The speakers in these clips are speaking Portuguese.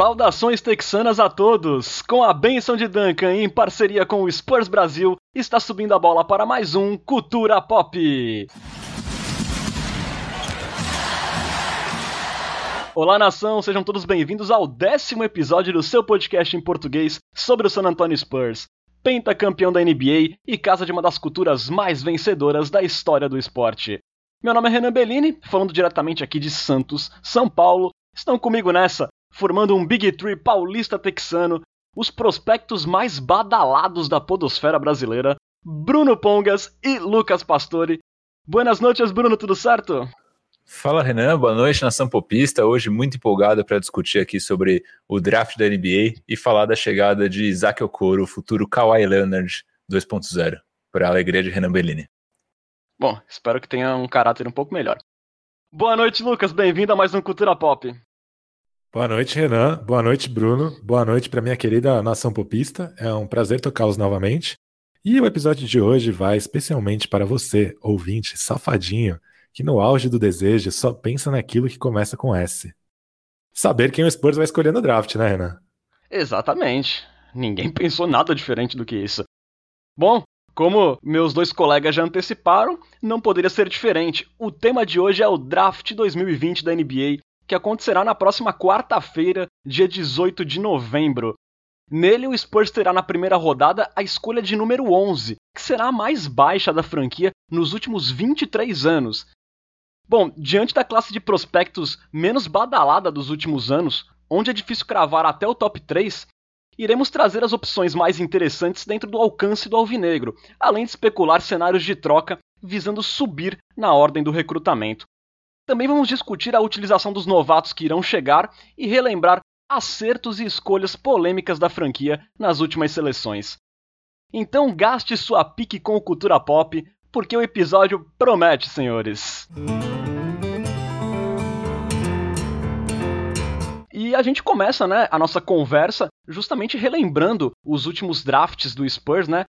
Saudações texanas a todos! Com a benção de Duncan em parceria com o Spurs Brasil, está subindo a bola para mais um Cultura Pop. Olá nação, sejam todos bem-vindos ao décimo episódio do seu podcast em português sobre o San Antonio Spurs, pentacampeão da NBA e casa de uma das culturas mais vencedoras da história do esporte. Meu nome é Renan Bellini, falando diretamente aqui de Santos, São Paulo. Estão comigo nessa formando um Big Tree paulista texano, os prospectos mais badalados da podosfera brasileira, Bruno Pongas e Lucas Pastore. Buenas noites, Bruno, tudo certo? Fala Renan, boa noite, nação popista. Hoje muito empolgado para discutir aqui sobre o draft da NBA e falar da chegada de Isaac Okoro, o futuro Kawhi Leonard 2.0, para a alegria de Renan Bellini. Bom, espero que tenha um caráter um pouco melhor. Boa noite, Lucas. Bem-vindo a mais um Cultura Pop. Boa noite, Renan. Boa noite, Bruno. Boa noite para minha querida nação popista. É um prazer tocá-los novamente. E o episódio de hoje vai especialmente para você, ouvinte safadinho, que no auge do desejo só pensa naquilo que começa com S. Saber quem o Spurs vai escolher no draft, né, Renan? Exatamente. Ninguém pensou nada diferente do que isso. Bom, como meus dois colegas já anteciparam, não poderia ser diferente. O tema de hoje é o Draft 2020 da NBA que acontecerá na próxima quarta-feira, dia 18 de novembro. Nele, o Spurs terá na primeira rodada a escolha de número 11, que será a mais baixa da franquia nos últimos 23 anos. Bom, diante da classe de prospectos menos badalada dos últimos anos, onde é difícil cravar até o top 3, iremos trazer as opções mais interessantes dentro do alcance do alvinegro, além de especular cenários de troca visando subir na ordem do recrutamento. Também vamos discutir a utilização dos novatos que irão chegar e relembrar acertos e escolhas polêmicas da franquia nas últimas seleções. Então gaste sua pique com o Cultura Pop, porque o episódio promete, senhores. E a gente começa, né, a nossa conversa justamente relembrando os últimos drafts do Spurs, né?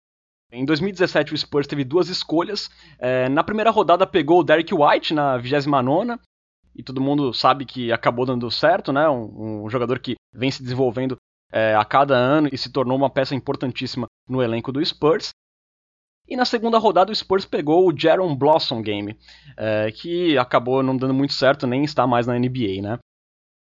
Em 2017, o Spurs teve duas escolhas. É, na primeira rodada, pegou o Derek White na 29 e todo mundo sabe que acabou dando certo, né? Um, um jogador que vem se desenvolvendo é, a cada ano e se tornou uma peça importantíssima no elenco do Spurs. E na segunda rodada, o Spurs pegou o Jaron Blossom Game, é, que acabou não dando muito certo, nem está mais na NBA, né?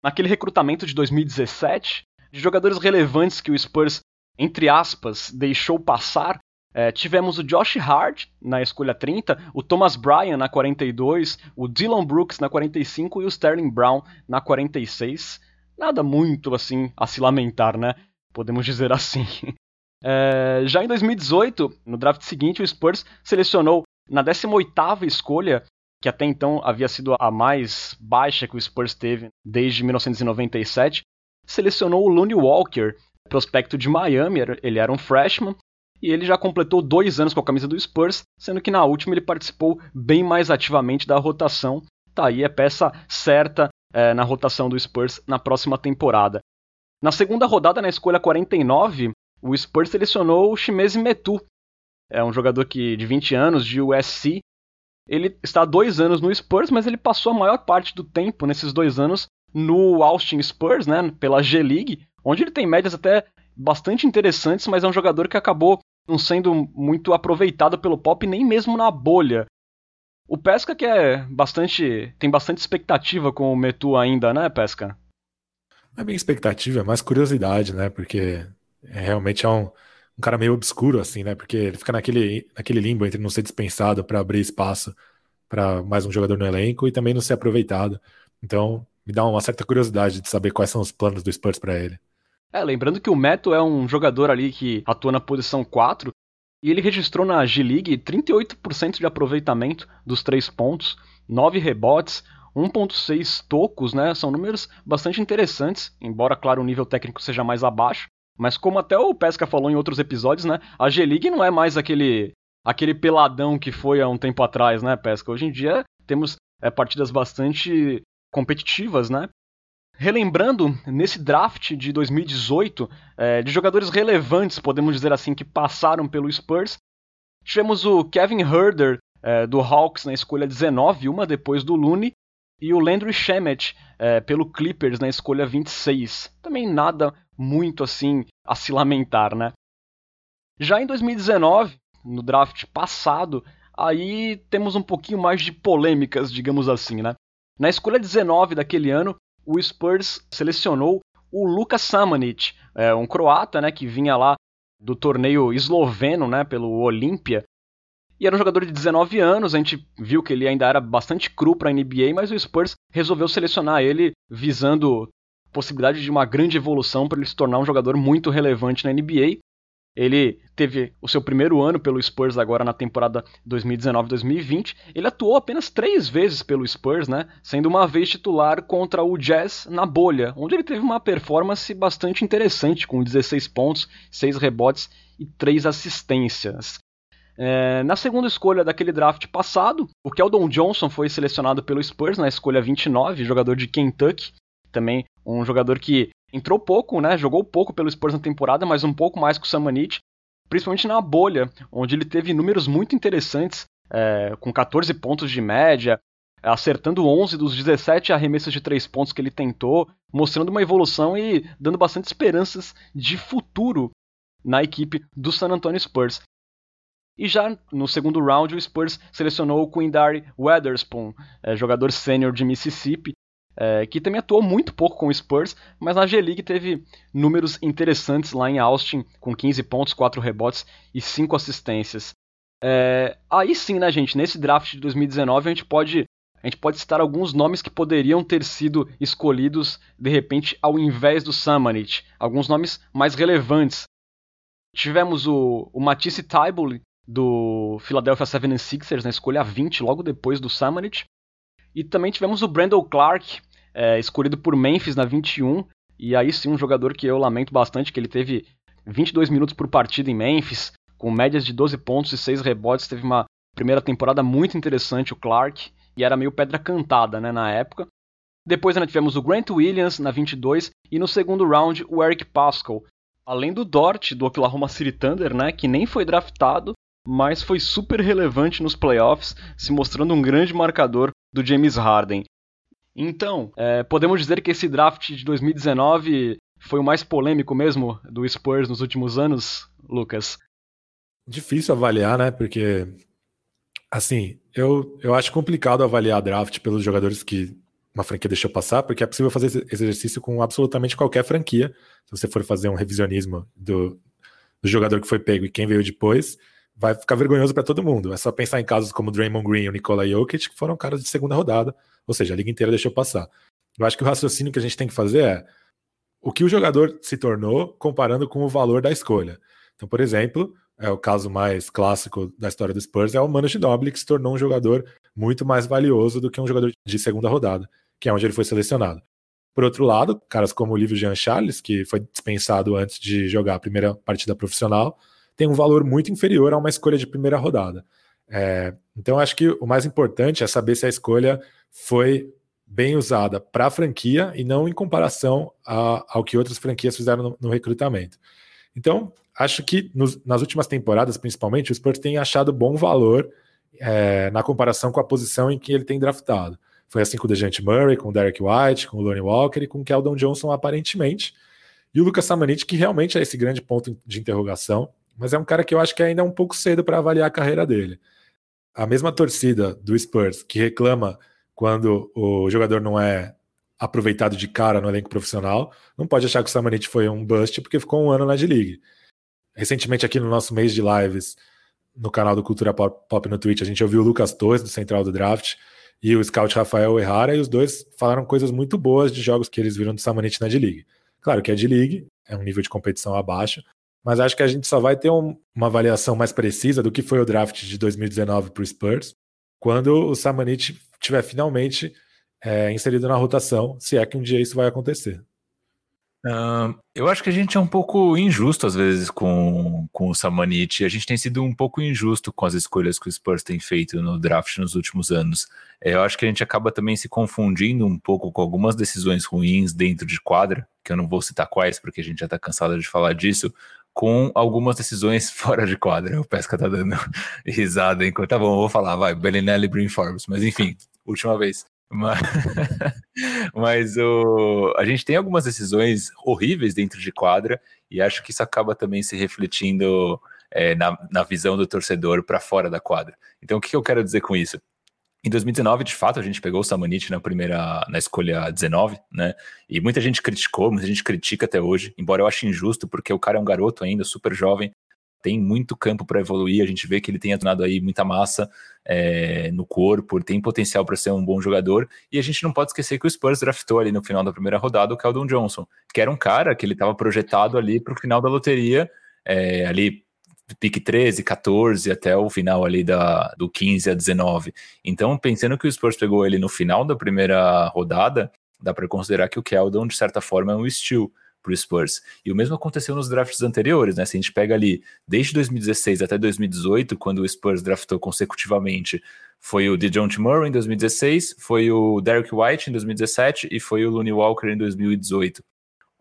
Naquele recrutamento de 2017, de jogadores relevantes que o Spurs, entre aspas, deixou passar, é, tivemos o Josh Hart na escolha 30, o Thomas Bryan na 42, o Dylan Brooks na 45 e o Sterling Brown na 46. Nada muito assim a se lamentar, né? Podemos dizer assim. É, já em 2018, no draft seguinte, o Spurs selecionou na 18ª escolha, que até então havia sido a mais baixa que o Spurs teve desde 1997, selecionou o Looney Walker, prospecto de Miami, ele era um freshman, e ele já completou dois anos com a camisa do Spurs, sendo que na última ele participou bem mais ativamente da rotação. Tá aí, é peça certa é, na rotação do Spurs na próxima temporada. Na segunda rodada, na escolha 49, o Spurs selecionou o Shimezi Metu, é um jogador que, de 20 anos, de USC. Ele está há dois anos no Spurs, mas ele passou a maior parte do tempo nesses dois anos no Austin Spurs, né, pela G-League, onde ele tem médias até bastante interessantes, mas é um jogador que acabou não sendo muito aproveitado pelo pop nem mesmo na bolha. O Pesca que é bastante. tem bastante expectativa com o Metu ainda, né, Pesca? Não é bem expectativa, é mais curiosidade, né? Porque é, realmente é um, um cara meio obscuro, assim, né? Porque ele fica naquele, naquele limbo entre não ser dispensado para abrir espaço para mais um jogador no elenco e também não ser aproveitado. Então, me dá uma certa curiosidade de saber quais são os planos do Spurs para ele. É, lembrando que o Meto é um jogador ali que atua na posição 4 e ele registrou na G-League 38% de aproveitamento dos três pontos, 9 rebotes, 1.6 tocos, né? São números bastante interessantes, embora, claro, o nível técnico seja mais abaixo. Mas como até o Pesca falou em outros episódios, né? A G-League não é mais aquele aquele peladão que foi há um tempo atrás, né, Pesca? Hoje em dia temos é, partidas bastante competitivas, né? Relembrando, nesse draft de 2018, é, de jogadores relevantes, podemos dizer assim, que passaram pelo Spurs, tivemos o Kevin Herder, é, do Hawks, na escolha 19, uma depois do Looney, e o Landry Shamet é, pelo Clippers na escolha 26. Também nada muito assim a se lamentar, né? Já em 2019, no draft passado, aí temos um pouquinho mais de polêmicas, digamos assim, né? Na escolha 19 daquele ano, o Spurs selecionou o Luka Samanic, é, um croata, né, que vinha lá do torneio esloveno, né, pelo Olímpia, e era um jogador de 19 anos, a gente viu que ele ainda era bastante cru para a NBA, mas o Spurs resolveu selecionar ele visando possibilidade de uma grande evolução para ele se tornar um jogador muito relevante na NBA. Ele teve o seu primeiro ano pelo Spurs agora na temporada 2019-2020. Ele atuou apenas três vezes pelo Spurs, né? Sendo uma vez titular contra o Jazz na bolha, onde ele teve uma performance bastante interessante, com 16 pontos, 6 rebotes e 3 assistências. É, na segunda escolha daquele draft passado, o Keldon Johnson foi selecionado pelo Spurs na escolha 29, jogador de Kentucky. Também um jogador que entrou pouco, né? Jogou pouco pelo Spurs na temporada, mas um pouco mais que o Samanit, principalmente na bolha, onde ele teve números muito interessantes, é, com 14 pontos de média, acertando 11 dos 17 arremessos de 3 pontos que ele tentou, mostrando uma evolução e dando bastante esperanças de futuro na equipe do San Antonio Spurs. E já no segundo round, o Spurs selecionou o Quindary Weatherspoon, é, jogador sênior de Mississippi, é, que também atuou muito pouco com o Spurs, mas na G-League teve números interessantes lá em Austin, com 15 pontos, 4 rebotes e 5 assistências. É, aí sim, né, gente, nesse draft de 2019 a gente pode a gente pode citar alguns nomes que poderiam ter sido escolhidos de repente ao invés do Samanit, alguns nomes mais relevantes. Tivemos o, o Matisse Tybalt, do Philadelphia 76ers na escolha 20, logo depois do Samanit. E também tivemos o Brandon Clark, é, escolhido por Memphis na 21. E aí sim, um jogador que eu lamento bastante, que ele teve 22 minutos por partida em Memphis, com médias de 12 pontos e 6 rebotes. Teve uma primeira temporada muito interessante, o Clark, e era meio pedra cantada né, na época. Depois ainda tivemos o Grant Williams na 22 e no segundo round o Eric Pascal. Além do Dort do Oklahoma City Thunder, né, que nem foi draftado, mas foi super relevante nos playoffs, se mostrando um grande marcador do James Harden. Então, é, podemos dizer que esse draft de 2019 foi o mais polêmico mesmo do Spurs nos últimos anos, Lucas? Difícil avaliar, né? Porque, assim, eu, eu acho complicado avaliar draft pelos jogadores que uma franquia deixou passar, porque é possível fazer esse exercício com absolutamente qualquer franquia. Se você for fazer um revisionismo do, do jogador que foi pego e quem veio depois, vai ficar vergonhoso para todo mundo. É só pensar em casos como Draymond Green e o Nikola Jokic, que foram caras de segunda rodada, ou seja, a liga inteira deixou passar. Eu acho que o raciocínio que a gente tem que fazer é o que o jogador se tornou comparando com o valor da escolha. Então, por exemplo, é o caso mais clássico da história do Spurs é o Manu Ginobili, que se tornou um jogador muito mais valioso do que um jogador de segunda rodada, que é onde ele foi selecionado. Por outro lado, caras como o Livio Jean Charles, que foi dispensado antes de jogar a primeira partida profissional, tem um valor muito inferior a uma escolha de primeira rodada. É, então, acho que o mais importante é saber se a escolha foi bem usada para a franquia e não em comparação a, ao que outras franquias fizeram no, no recrutamento. Então, acho que nos, nas últimas temporadas, principalmente, o Spurs tem achado bom valor é, na comparação com a posição em que ele tem draftado. Foi assim com o Dejante Murray, com o Derek White, com o Lonnie Walker e com o Keldon Johnson, aparentemente. E o Lucas Samanit, que realmente é esse grande ponto de interrogação mas é um cara que eu acho que ainda é um pouco cedo para avaliar a carreira dele. A mesma torcida do Spurs que reclama quando o jogador não é aproveitado de cara no elenco profissional, não pode achar que o Samanit foi um bust porque ficou um ano na D-League. Recentemente aqui no nosso mês de lives no canal do Cultura Pop no Twitch, a gente ouviu o Lucas Torres do Central do Draft e o scout Rafael Errara e os dois falaram coisas muito boas de jogos que eles viram do Samanit na D-League. Claro que a D-League é um nível de competição abaixo, mas acho que a gente só vai ter um, uma avaliação mais precisa do que foi o draft de 2019 para o Spurs quando o Samanit tiver finalmente é, inserido na rotação, se é que um dia isso vai acontecer. Eu acho que a gente é um pouco injusto às vezes com, com o Samanit. A gente tem sido um pouco injusto com as escolhas que o Spurs tem feito no draft nos últimos anos. É, eu acho que a gente acaba também se confundindo um pouco com algumas decisões ruins dentro de quadra, que eu não vou citar quais, porque a gente já está cansado de falar disso, com algumas decisões fora de quadra. O Pesca tá dando risada enquanto. Tá bom, vou falar, vai, Bellinelli Brin Forbes. Mas enfim, última vez. Mas, mas o, a gente tem algumas decisões horríveis dentro de quadra e acho que isso acaba também se refletindo é, na, na visão do torcedor para fora da quadra. Então, o que eu quero dizer com isso? Em 2019, de fato, a gente pegou o Samanit na primeira, na escolha 19, né? E muita gente criticou, muita gente critica até hoje, embora eu ache injusto, porque o cara é um garoto ainda, super jovem, tem muito campo para evoluir. A gente vê que ele tem adunado aí muita massa é, no corpo, tem potencial para ser um bom jogador. E a gente não pode esquecer que o Spurs draftou ali no final da primeira rodada o Keldon Johnson, que era um cara que ele estava projetado ali para o final da loteria, é, ali pique 13, 14 até o final ali da, do 15 a 19. Então, pensando que o Spurs pegou ele no final da primeira rodada, dá para considerar que o Keldon, de certa forma, é um steal para o Spurs. E o mesmo aconteceu nos drafts anteriores, né? Se a gente pega ali desde 2016 até 2018, quando o Spurs draftou consecutivamente, foi o DeJounte Murray em 2016, foi o Derek White em 2017 e foi o Looney Walker em 2018.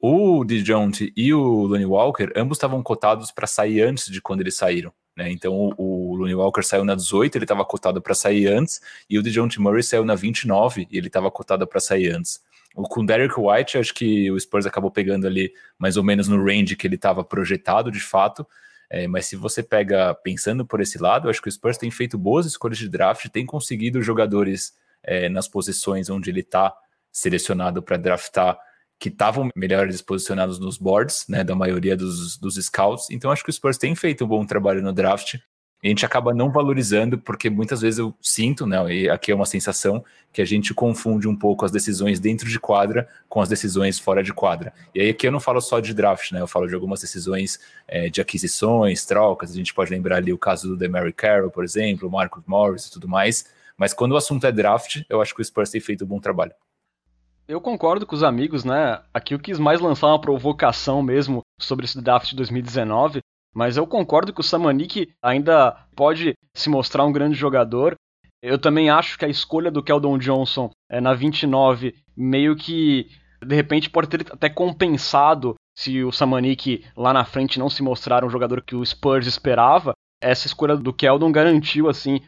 O DeJounte e o Looney Walker, ambos estavam cotados para sair antes de quando eles saíram. Né? Então o, o Looney Walker saiu na 18, ele estava cotado para sair antes, e o DeJounte Murray saiu na 29 e ele estava cotado para sair antes. Com o Derek White, acho que o Spurs acabou pegando ali mais ou menos no range que ele estava projetado de fato. É, mas se você pega pensando por esse lado, acho que o Spurs tem feito boas escolhas de draft, tem conseguido jogadores é, nas posições onde ele está selecionado para draftar que estavam melhores posicionados nos boards, né, da maioria dos, dos scouts. Então acho que o Spurs tem feito um bom trabalho no draft a gente acaba não valorizando, porque muitas vezes eu sinto, né, e aqui é uma sensação, que a gente confunde um pouco as decisões dentro de quadra com as decisões fora de quadra. E aí aqui eu não falo só de draft, né, eu falo de algumas decisões é, de aquisições, trocas, a gente pode lembrar ali o caso do Demary Carroll, por exemplo, o Marcus Morris e tudo mais, mas quando o assunto é draft, eu acho que o Spurs tem feito um bom trabalho. Eu concordo com os amigos, né? Aqui eu quis mais lançar uma provocação mesmo sobre esse draft de 2019, mas eu concordo que o Samanik ainda pode se mostrar um grande jogador. Eu também acho que a escolha do Keldon Johnson é, na 29 meio que de repente pode ter até compensado se o Samanik lá na frente não se mostrar um jogador que o Spurs esperava. Essa escolha do Keldon garantiu, assim,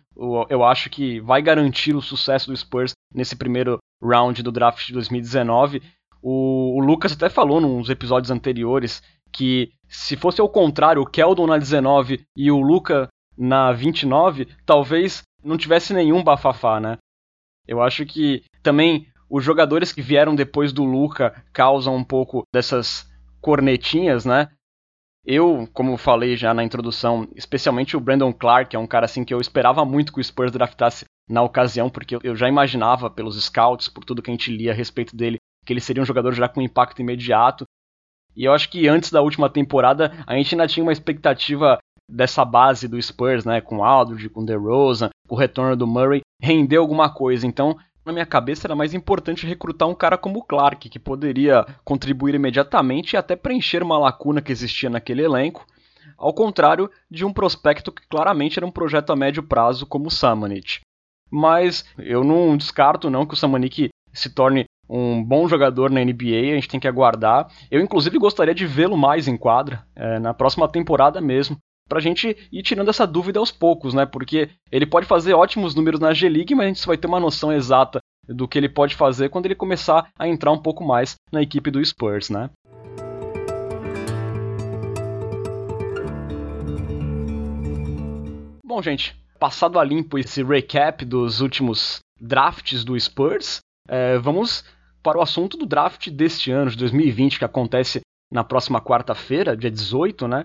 eu acho que vai garantir o sucesso do Spurs nesse primeiro round do draft de 2019. O, o Lucas até falou nos episódios anteriores que se fosse ao contrário, o Keldon na 19 e o Luca na 29, talvez não tivesse nenhum bafafá, né? Eu acho que também os jogadores que vieram depois do Luca causam um pouco dessas cornetinhas, né? Eu, como falei já na introdução, especialmente o Brandon Clark, é um cara assim que eu esperava muito que o Spurs draftasse na ocasião, porque eu já imaginava pelos scouts, por tudo que a gente lia a respeito dele, que ele seria um jogador já com impacto imediato. E eu acho que antes da última temporada a gente ainda tinha uma expectativa dessa base do Spurs, né, com Aldridge, com DeRozan, com o retorno do Murray, render alguma coisa. Então, na minha cabeça era mais importante recrutar um cara como o Clark, que poderia contribuir imediatamente e até preencher uma lacuna que existia naquele elenco, ao contrário de um prospecto que claramente era um projeto a médio prazo como o Samanit. Mas eu não descarto não que o Samanik se torne um bom jogador na NBA, a gente tem que aguardar. Eu, inclusive, gostaria de vê-lo mais em quadra, é, na próxima temporada mesmo, pra gente ir tirando essa dúvida aos poucos, né? Porque ele pode fazer ótimos números na G-League, mas a gente só vai ter uma noção exata do que ele pode fazer quando ele começar a entrar um pouco mais na equipe do Spurs, né? Bom, gente, passado a limpo esse recap dos últimos drafts do Spurs, é, vamos para o assunto do draft deste ano, de 2020, que acontece na próxima quarta-feira, dia 18, né?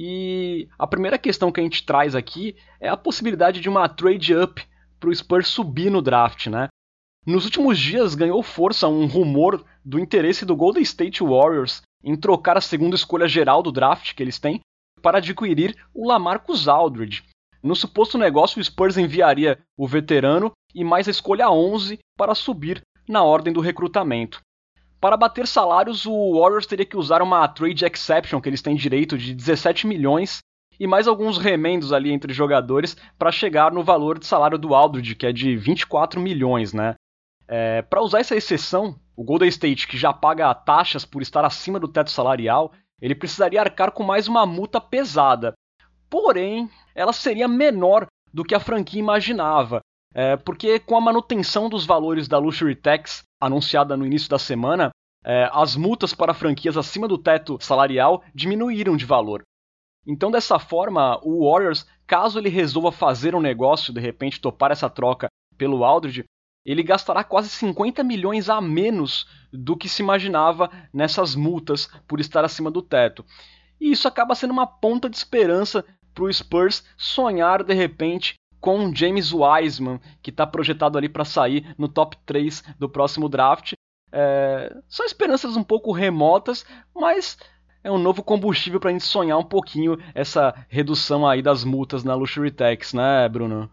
E a primeira questão que a gente traz aqui é a possibilidade de uma trade up para o Spurs subir no draft, né? Nos últimos dias ganhou força um rumor do interesse do Golden State Warriors em trocar a segunda escolha geral do draft que eles têm para adquirir o Lamarcus Aldridge. No suposto negócio, o Spurs enviaria o veterano e mais a escolha 11 para subir na ordem do recrutamento. Para bater salários, o Warriors teria que usar uma trade exception que eles têm direito de 17 milhões e mais alguns remendos ali entre jogadores para chegar no valor de salário do Aldridge, que é de 24 milhões, né? É, para usar essa exceção, o Golden State, que já paga taxas por estar acima do teto salarial, ele precisaria arcar com mais uma multa pesada. Porém, ela seria menor do que a franquia imaginava, É, porque com a manutenção dos valores da Luxury Tax anunciada no início da semana, é, as multas para franquias acima do teto salarial diminuíram de valor. Então, dessa forma, o Warriors, caso ele resolva fazer um negócio, de repente topar essa troca pelo Aldridge, ele gastará quase 50 milhões a menos do que se imaginava nessas multas por estar acima do teto. E isso acaba sendo uma ponta de esperança para o Spurs sonhar de repente com James Wiseman, que está projetado ali para sair no top 3 do próximo draft. É... São esperanças um pouco remotas, mas é um novo combustível para a gente sonhar um pouquinho essa redução aí das multas na Luxury Tax, né, Bruno?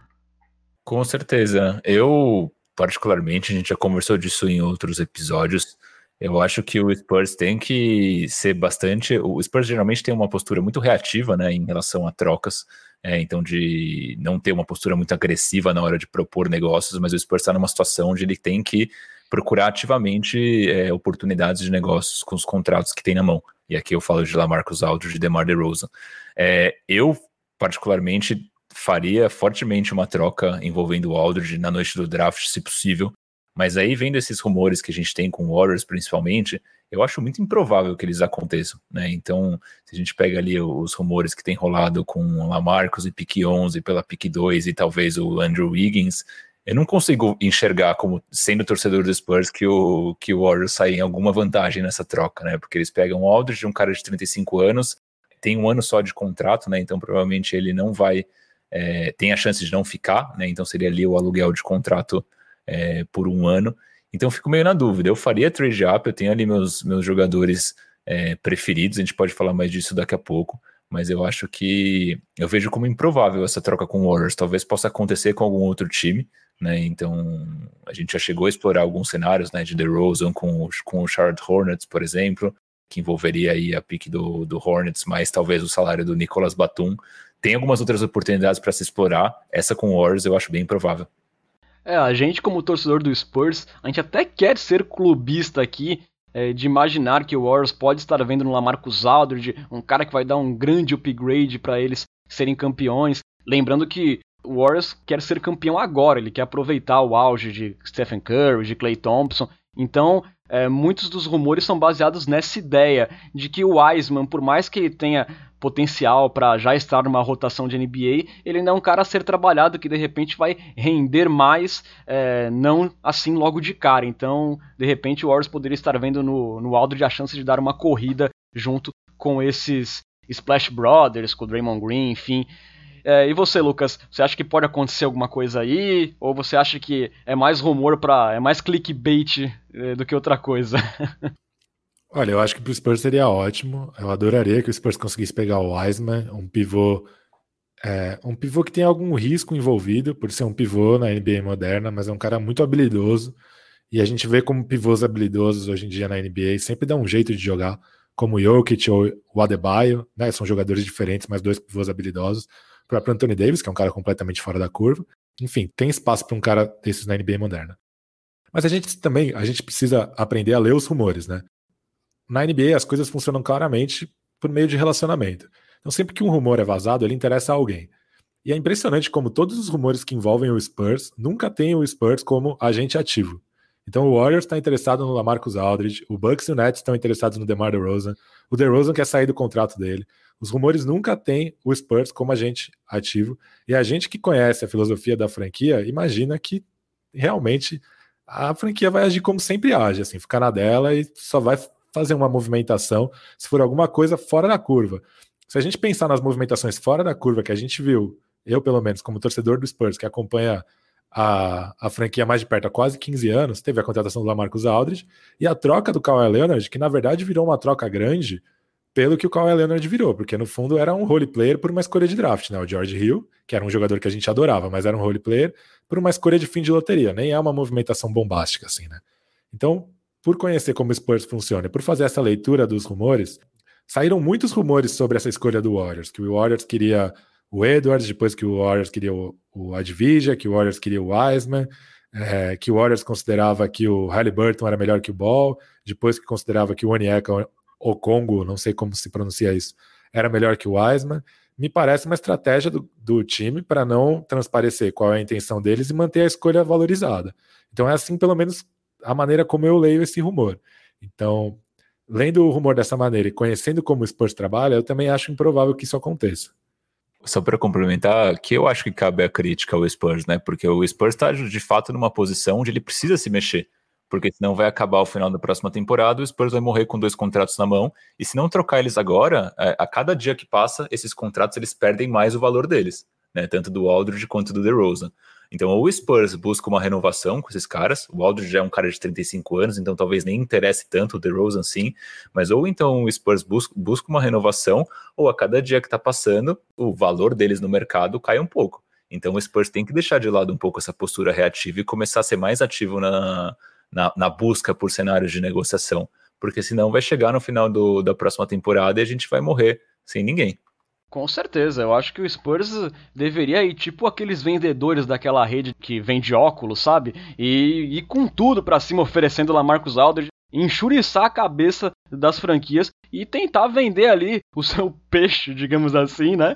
Com certeza. Eu, particularmente, a gente já conversou disso em outros episódios. Eu acho que o Spurs tem que ser bastante. O Spurs geralmente tem uma postura muito reativa, né, em relação a trocas. É, então, de não ter uma postura muito agressiva na hora de propor negócios, mas o Spurs está numa situação onde ele tem que procurar ativamente é, oportunidades de negócios com os contratos que tem na mão. E aqui eu falo de Lamarcus Aldridge e DeMar DeRozan. É, eu, particularmente, faria fortemente uma troca envolvendo o Aldridge na noite do draft, se possível, mas aí, vendo esses rumores que a gente tem com o Warriors, principalmente, eu acho muito improvável que eles aconteçam, né? Então, se a gente pega ali os rumores que tem rolado com Lamarcus e pique 11 pela pique 2 e talvez o Andrew Wiggins, eu não consigo enxergar como sendo torcedor do Spurs que o que o Warriors sai em alguma vantagem nessa troca, né? Porque eles pegam o Aldridge, um cara de 35 anos, tem um ano só de contrato, né? Então provavelmente ele não vai é, tem a chance de não ficar, né? Então seria ali o aluguel de contrato é, por um ano. Então fico meio na dúvida. Eu faria trade up, eu tenho ali meus, meus jogadores é, preferidos, a gente pode falar mais disso daqui a pouco, mas eu acho que eu vejo como improvável essa troca com o Warriors. Talvez possa acontecer com algum outro time, né? Então a gente já chegou a explorar alguns cenários, né? De DeRozan com, com o Charlotte Hornets, por exemplo, que envolveria aí a pique do, do Hornets, mais talvez o salário do Nicolas Batum. Tem algumas outras oportunidades para se explorar. Essa com o Warriors eu acho bem improvável. É, a gente, como torcedor do Spurs, a gente até quer ser clubista aqui, é, de imaginar que o Warriors pode estar vendo no Lamarcus Aldridge, um cara que vai dar um grande upgrade para eles serem campeões. Lembrando que o Warriors quer ser campeão agora, ele quer aproveitar o auge de Stephen Curry, de Clay Thompson. Então, é, muitos dos rumores são baseados nessa ideia de que o Wiseman, por mais que ele tenha potencial para já estar numa rotação de NBA, ele ainda é um cara a ser trabalhado que de repente vai render mais, é, não assim logo de cara. Então, de repente, o Warriors poderia estar vendo no, no Aldridge a chance de dar uma corrida junto com esses Splash Brothers, com o Draymond Green, enfim. É, e você, Lucas, você acha que pode acontecer alguma coisa aí? Ou você acha que é mais rumor para é mais clickbait é, do que outra coisa? Olha, eu acho que para o Spurs seria ótimo. Eu adoraria que o Spurs conseguisse pegar o Wiseman, um pivô, é, um pivô que tem algum risco envolvido por ser um pivô na NBA moderna, mas é um cara muito habilidoso. E a gente vê como pivôs habilidosos hoje em dia na NBA sempre dá um jeito de jogar, como o Jokic ou o Adebayo, né? São jogadores diferentes, mas dois pivôs habilidosos. O próprio Anthony Davis, que é um cara completamente fora da curva. Enfim, tem espaço para um cara desses na NBA moderna. Mas a gente também, a gente precisa aprender a ler os rumores, né? Na NBA as coisas funcionam claramente por meio de relacionamento. Então, sempre que um rumor é vazado, ele interessa a alguém. E é impressionante como todos os rumores que envolvem o Spurs nunca têm o Spurs como agente ativo. Então, o Warriors está interessado no Lamarcus Aldridge, o Bucks e o Nets estão interessados no DeMar DeRozan, o DeRozan quer sair do contrato dele. Os rumores nunca têm o Spurs como agente ativo. E a gente que conhece a filosofia da franquia imagina que realmente a franquia vai agir como sempre age, assim, ficar na dela e só vai fazer uma movimentação se for alguma coisa fora da curva. Se a gente pensar nas movimentações fora da curva que a gente viu, eu pelo menos como torcedor do Spurs, que acompanha a, a franquia mais de perto há quase 15 anos, teve a contratação do Lamarcus Aldridge e a troca do Kawhi Leonard, que na verdade virou uma troca grande pelo que o Kawhi Leonard virou, porque no fundo era um role player por uma escolha de draft, né? O George Hill, que era um jogador que a gente adorava, mas era um role player por uma escolha de fim de loteria, nem é uma movimentação bombástica assim, né? Então, por conhecer como o Spurs funciona, por fazer essa leitura dos rumores, saíram muitos rumores sobre essa escolha do Warriors, que o Warriors queria o Edwards, depois que o Warriors queria o, o Advija, que o Warriors queria o Wiseman, é, que o Warriors considerava que o Halliburton era melhor que o Ball, depois que considerava que o Onyeka Okongo, não sei como se pronuncia isso, era melhor que o Wiseman. me parece uma estratégia do, do time para não transparecer qual é a intenção deles e manter a escolha valorizada. Então é assim, pelo menos, a maneira como eu leio esse rumor. Então, lendo o rumor dessa maneira e conhecendo como o Spurs trabalha, eu também acho improvável que isso aconteça. Só para complementar, que eu acho que cabe a crítica ao Spurs, né? Porque o Spurs está de fato numa posição onde ele precisa se mexer porque senão vai acabar o final da próxima temporada, o Spurs vai morrer com dois contratos na mão, e se não trocar eles agora, é, a cada dia que passa, esses contratos eles perdem mais o valor deles, né, tanto do Aldridge quanto do DeRozan. Então, ou o Spurs busca uma renovação com esses caras, o Aldridge já é um cara de 35 anos, então talvez nem interesse tanto o DeRozan sim, mas ou então o Spurs busca, busca uma renovação, ou a cada dia que tá passando, o valor deles no mercado cai um pouco. Então o Spurs tem que deixar de lado um pouco essa postura reativa e começar a ser mais ativo na, na, na busca por cenários de negociação, porque senão vai chegar no final do, da próxima temporada e a gente vai morrer sem ninguém. Com certeza, eu acho que o Spurs deveria ir tipo aqueles vendedores daquela rede que vende óculos, sabe? E ir com tudo para cima oferecendo lá Marcos Aldridge, enxuriçar a cabeça das franquias e tentar vender ali o seu peixe, digamos assim, né?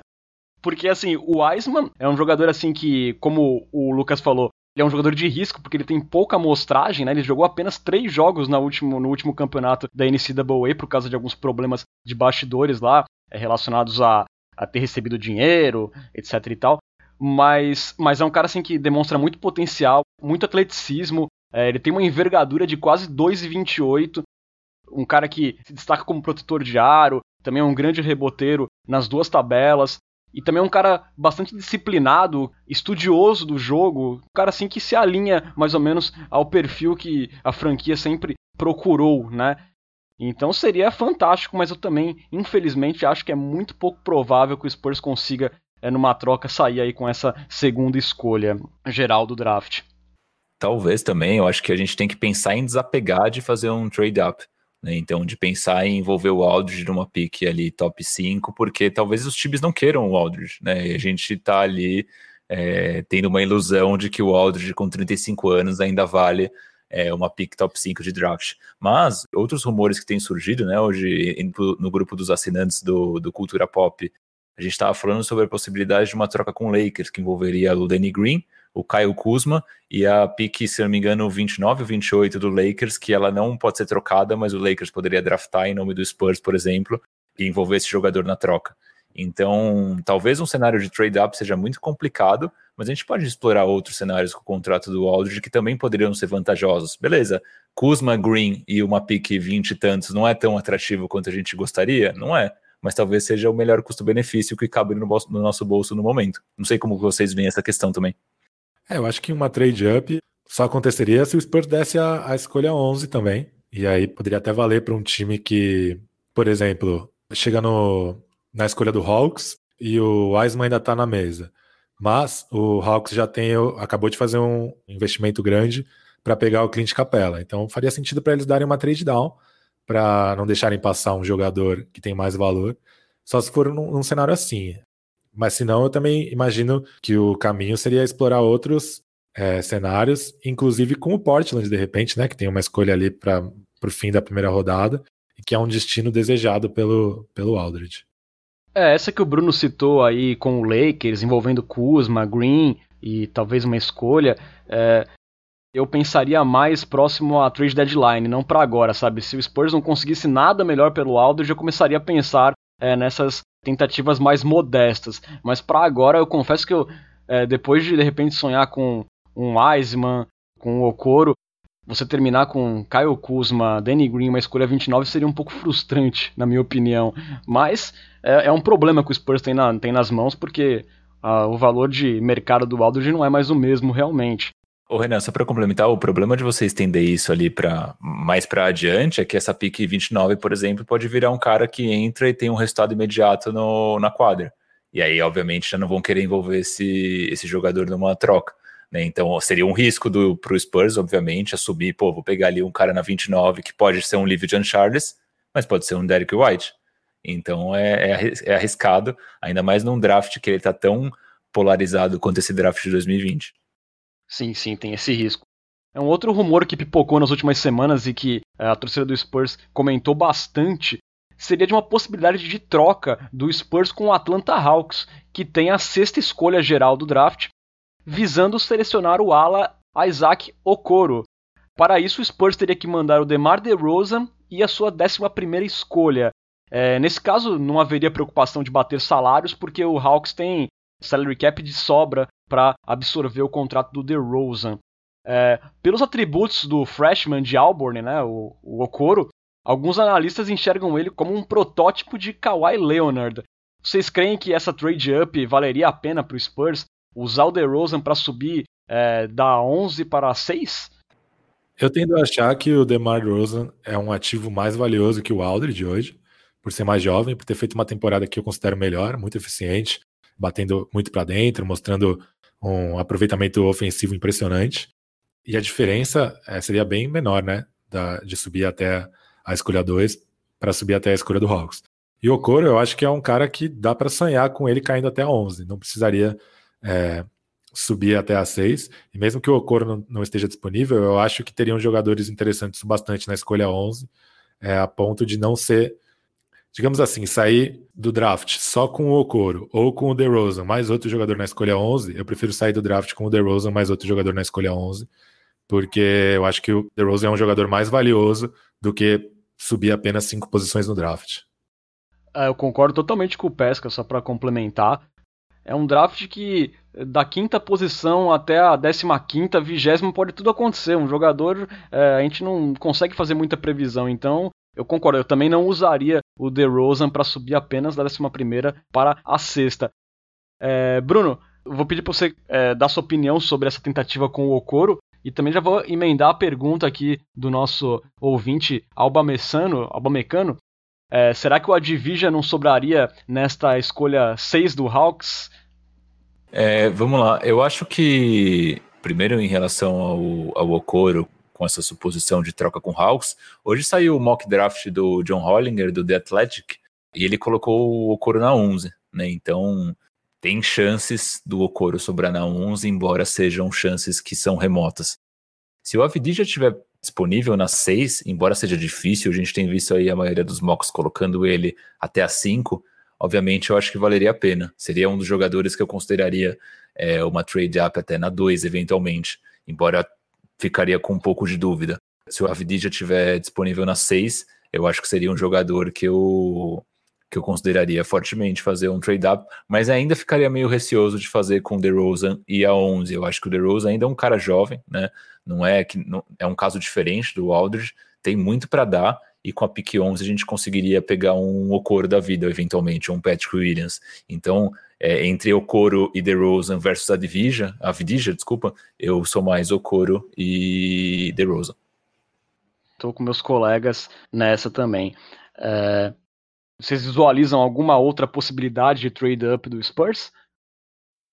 Porque assim, o Wiseman é um jogador assim que, como o Lucas falou, ele é um jogador de risco porque ele tem pouca amostragem, né? Ele jogou apenas três jogos no último, no último campeonato da NCAA por causa de alguns problemas de bastidores lá, é, relacionados a, a ter recebido dinheiro, etc e tal. Mas, mas é um cara assim que demonstra muito potencial, muito atleticismo. É, ele tem uma envergadura de quase 2,28. Um cara que se destaca como protetor de aro, também é um grande reboteiro nas duas tabelas. E também é um cara bastante disciplinado, estudioso do jogo, um cara assim que se alinha mais ou menos ao perfil que a franquia sempre procurou, né? Então seria fantástico, mas eu também, infelizmente, acho que é muito pouco provável que o Spurs consiga, é, numa troca, sair aí com essa segunda escolha geral do draft. Talvez também, eu acho que a gente tem que pensar em desapegar de fazer um trade-up. Né? Então, de pensar em envolver o Aldridge numa pique ali top 5, porque talvez os times não queiram o Aldridge, né? E a gente tá ali é, tendo uma ilusão de que o Aldridge com 35 anos ainda vale é, uma pick top 5 de draft. Mas outros rumores que têm surgido, né, hoje no grupo dos assinantes do, do Cultura Pop, a gente estava falando sobre a possibilidade de uma troca com o Lakers, que envolveria o Danny Green, o Kyle Kuzma e a pique, se não me engano, 29 ou 28 do Lakers, que ela não pode ser trocada, mas o Lakers poderia draftar em nome do Spurs, por exemplo, e envolver esse jogador na troca. Então, talvez um cenário de trade-up seja muito complicado, mas a gente pode explorar outros cenários com o contrato do Aldridge que também poderiam ser vantajosos. Beleza, Kuzma, Green e uma pique 20 e tantos não é tão atrativo quanto a gente gostaria? Não é, mas talvez seja o melhor custo-benefício que cabe no, no nosso bolso no momento. Não sei como vocês veem essa questão também. É, eu acho que uma trade up só aconteceria se o Spurs desse a, a escolha 11 também. E aí poderia até valer para um time que, por exemplo, chega no, na escolha do Hawks e o Wiseman ainda está na mesa. Mas o Hawks já tem, acabou de fazer um investimento grande para pegar o Clint Capella. Então faria sentido para eles darem uma trade down para não deixarem passar um jogador que tem mais valor. Só se for num, num cenário assim. Mas se não, eu também imagino que o caminho seria explorar outros é, cenários, inclusive com o Portland, de repente, né? Que tem uma escolha ali para o fim da primeira rodada e que é um destino desejado pelo, pelo Aldridge. É, essa que o Bruno citou aí com o Lakers, envolvendo Kuzma, Green e talvez uma escolha, é, eu pensaria mais próximo à trade deadline, não para agora, sabe? Se o Spurs não conseguisse nada melhor pelo Aldridge, eu começaria a pensar é, nessas tentativas mais modestas. Mas para agora, eu confesso que eu, é, depois de de repente sonhar com um Wiseman, com o Okoro, você terminar com Kyle Kuzma, Danny Green, uma escolha 29 seria um pouco frustrante, na minha opinião. Mas é, é um problema que o Spurs tem, na, tem nas mãos, porque uh, o valor de mercado do Aldridge não é mais o mesmo realmente. Ô Renan, só para complementar, o problema de você estender isso ali para mais para adiante é que essa pique 29, por exemplo, pode virar um cara que entra e tem um resultado imediato no, na quadra. E aí, obviamente, já não vão querer envolver esse, esse jogador numa troca. Né? Então, seria um risco para o Spurs, obviamente, assumir, pô, vou pegar ali um cara na 29 que pode ser um Livio John Charles, mas pode ser um Derek White. Então, é, é, é arriscado, ainda mais num draft que ele está tão polarizado quanto esse draft de 2020. Sim, sim, tem esse risco. É um outro rumor que pipocou nas últimas semanas e que é, a torcida do Spurs comentou bastante seria de uma possibilidade de troca do Spurs com o Atlanta Hawks, que tem a sexta escolha geral do draft, visando selecionar o ala Isaac Okoro. Para isso, o Spurs teria que mandar o DeMar DeRozan e a sua 11ª escolha. É, nesse caso, não haveria preocupação de bater salários, porque o Hawks tem salary cap de sobra para absorver o contrato do DeRozan. É, pelos atributos do freshman de Auburn, né, o, o Okoro, alguns analistas enxergam ele como um protótipo de Kawhi Leonard. Vocês creem que essa trade up valeria a pena para o Spurs usar o DeRozan para subir é, da 11 para 6? Eu tendo a achar que o DeMar DeRozan é um ativo mais valioso que o Aldridge hoje, por ser mais jovem, por ter feito uma temporada que eu considero melhor, muito eficiente, batendo muito para dentro, mostrando um aproveitamento ofensivo impressionante. E a diferença é, seria bem menor, né? Da, de subir até a escolha 2 para subir até a escolha do Hawks. E o Okoro, eu acho que é um cara que dá para sonhar com ele caindo até a 11. Não precisaria é, subir até a 6. E mesmo que o Okoro não, não, esteja disponível, eu acho que teriam jogadores interessantes bastante na escolha 11, é, a ponto de não ser, digamos assim, sair do draft só com o Okoro ou com o DeRozan mais outro jogador na escolha 11. Eu prefiro sair do draft com o DeRozan mais outro jogador na escolha 11, porque eu acho que o DeRozan é um jogador mais valioso do que subir apenas cinco posições no draft. É, eu concordo totalmente com o Pesca, só para complementar. É um draft que da quinta posição até a décima quinta, vigésima, pode tudo acontecer. Um jogador, é, a gente não consegue fazer muita previsão, então eu concordo. Eu também não usaria o DeRozan para subir apenas da décima primeira para a sexta. É, Bruno, vou pedir para você é, dar sua opinião sobre essa tentativa com o Okoro. E também já vou emendar a pergunta aqui do nosso ouvinte Alba Albamecano. É, será que o Adivija não sobraria nesta escolha 6 do Hawks? É, vamos lá, eu acho que, primeiro em relação ao, ao Okoro, com essa suposição de troca com Hawks, hoje saiu o mock draft do John Hollinger, do The Athletic, e ele colocou o Okoro na 11, né? Então, tem chances do Okoro sobrar na 11, embora sejam chances que são remotas. Se o Avdi já estiver disponível na 6, embora seja difícil, a gente tem visto aí a maioria dos mocks colocando ele até a 5, obviamente eu acho que valeria a pena. Seria um dos jogadores que eu consideraria é, uma trade up até na 2, eventualmente, embora ficaria com um pouco de dúvida. Se o Avdi já estiver disponível na 6, eu acho que seria um jogador que eu que eu consideraria fortemente fazer um trade-up, mas ainda ficaria meio receoso de fazer com o DeRozan e a 11. Eu acho que o DeRozan ainda é um cara jovem, né? Não é que não, é um caso diferente do Aldridge, tem muito para dar e com a pick 11 a gente conseguiria pegar um Okoro da vida, eventualmente, um Patrick Williams. Então, é, entre Okoro e DeRozan versus a Division, a Vidija, desculpa, eu sou mais Okoro e DeRozan. Estou com meus colegas nessa também. É, vocês visualizam alguma outra possibilidade de trade-up do Spurs?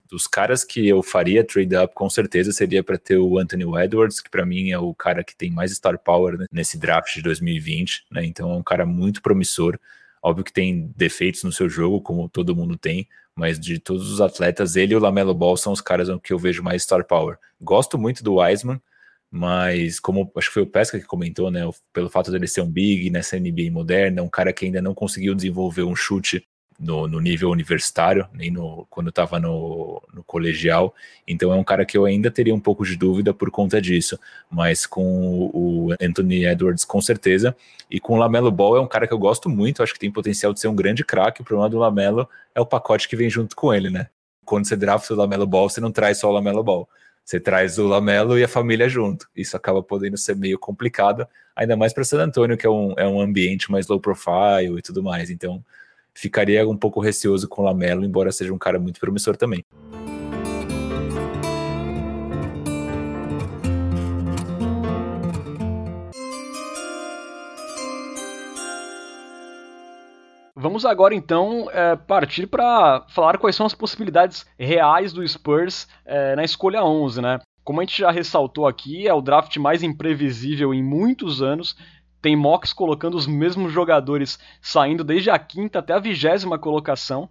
Dos caras que eu faria trade-up, com certeza seria para ter o Anthony Edwards, que para mim é o cara que tem mais star power né, nesse draft de 2020, né? Então é um cara muito promissor. Óbvio que tem defeitos no seu jogo, como todo mundo tem, mas de todos os atletas, ele e o Lamelo Ball são os caras que eu vejo mais star power. Gosto muito do Wiseman, mas como acho que foi o Pesca que comentou, né, pelo fato dele ser um big nessa NBA moderna, um cara que ainda não conseguiu desenvolver um chute no, no nível universitário, nem no, quando estava no, no, colegial, então é um cara que eu ainda teria um pouco de dúvida por conta disso, mas com o Anthony Edwards com certeza, e com o Lamelo Ball é um cara que eu gosto muito, acho que tem potencial de ser um grande craque, o problema do Lamelo é o pacote que vem junto com ele, né, quando você drafta o Lamelo Ball, você não traz só o Lamelo Ball, você traz o Lamelo e a família junto. Isso acaba podendo ser meio complicado, ainda mais para San Antonio, que é um, é um ambiente mais low profile e tudo mais. Então, ficaria um pouco receoso com o Lamelo, embora seja um cara muito promissor também. Vamos agora então é, partir para falar quais são as possibilidades reais do Spurs é, na escolha 11, né? Como a gente já ressaltou aqui, é o draft mais imprevisível em muitos anos. Tem mocks colocando os mesmos jogadores saindo desde a quinta até a vigésima colocação.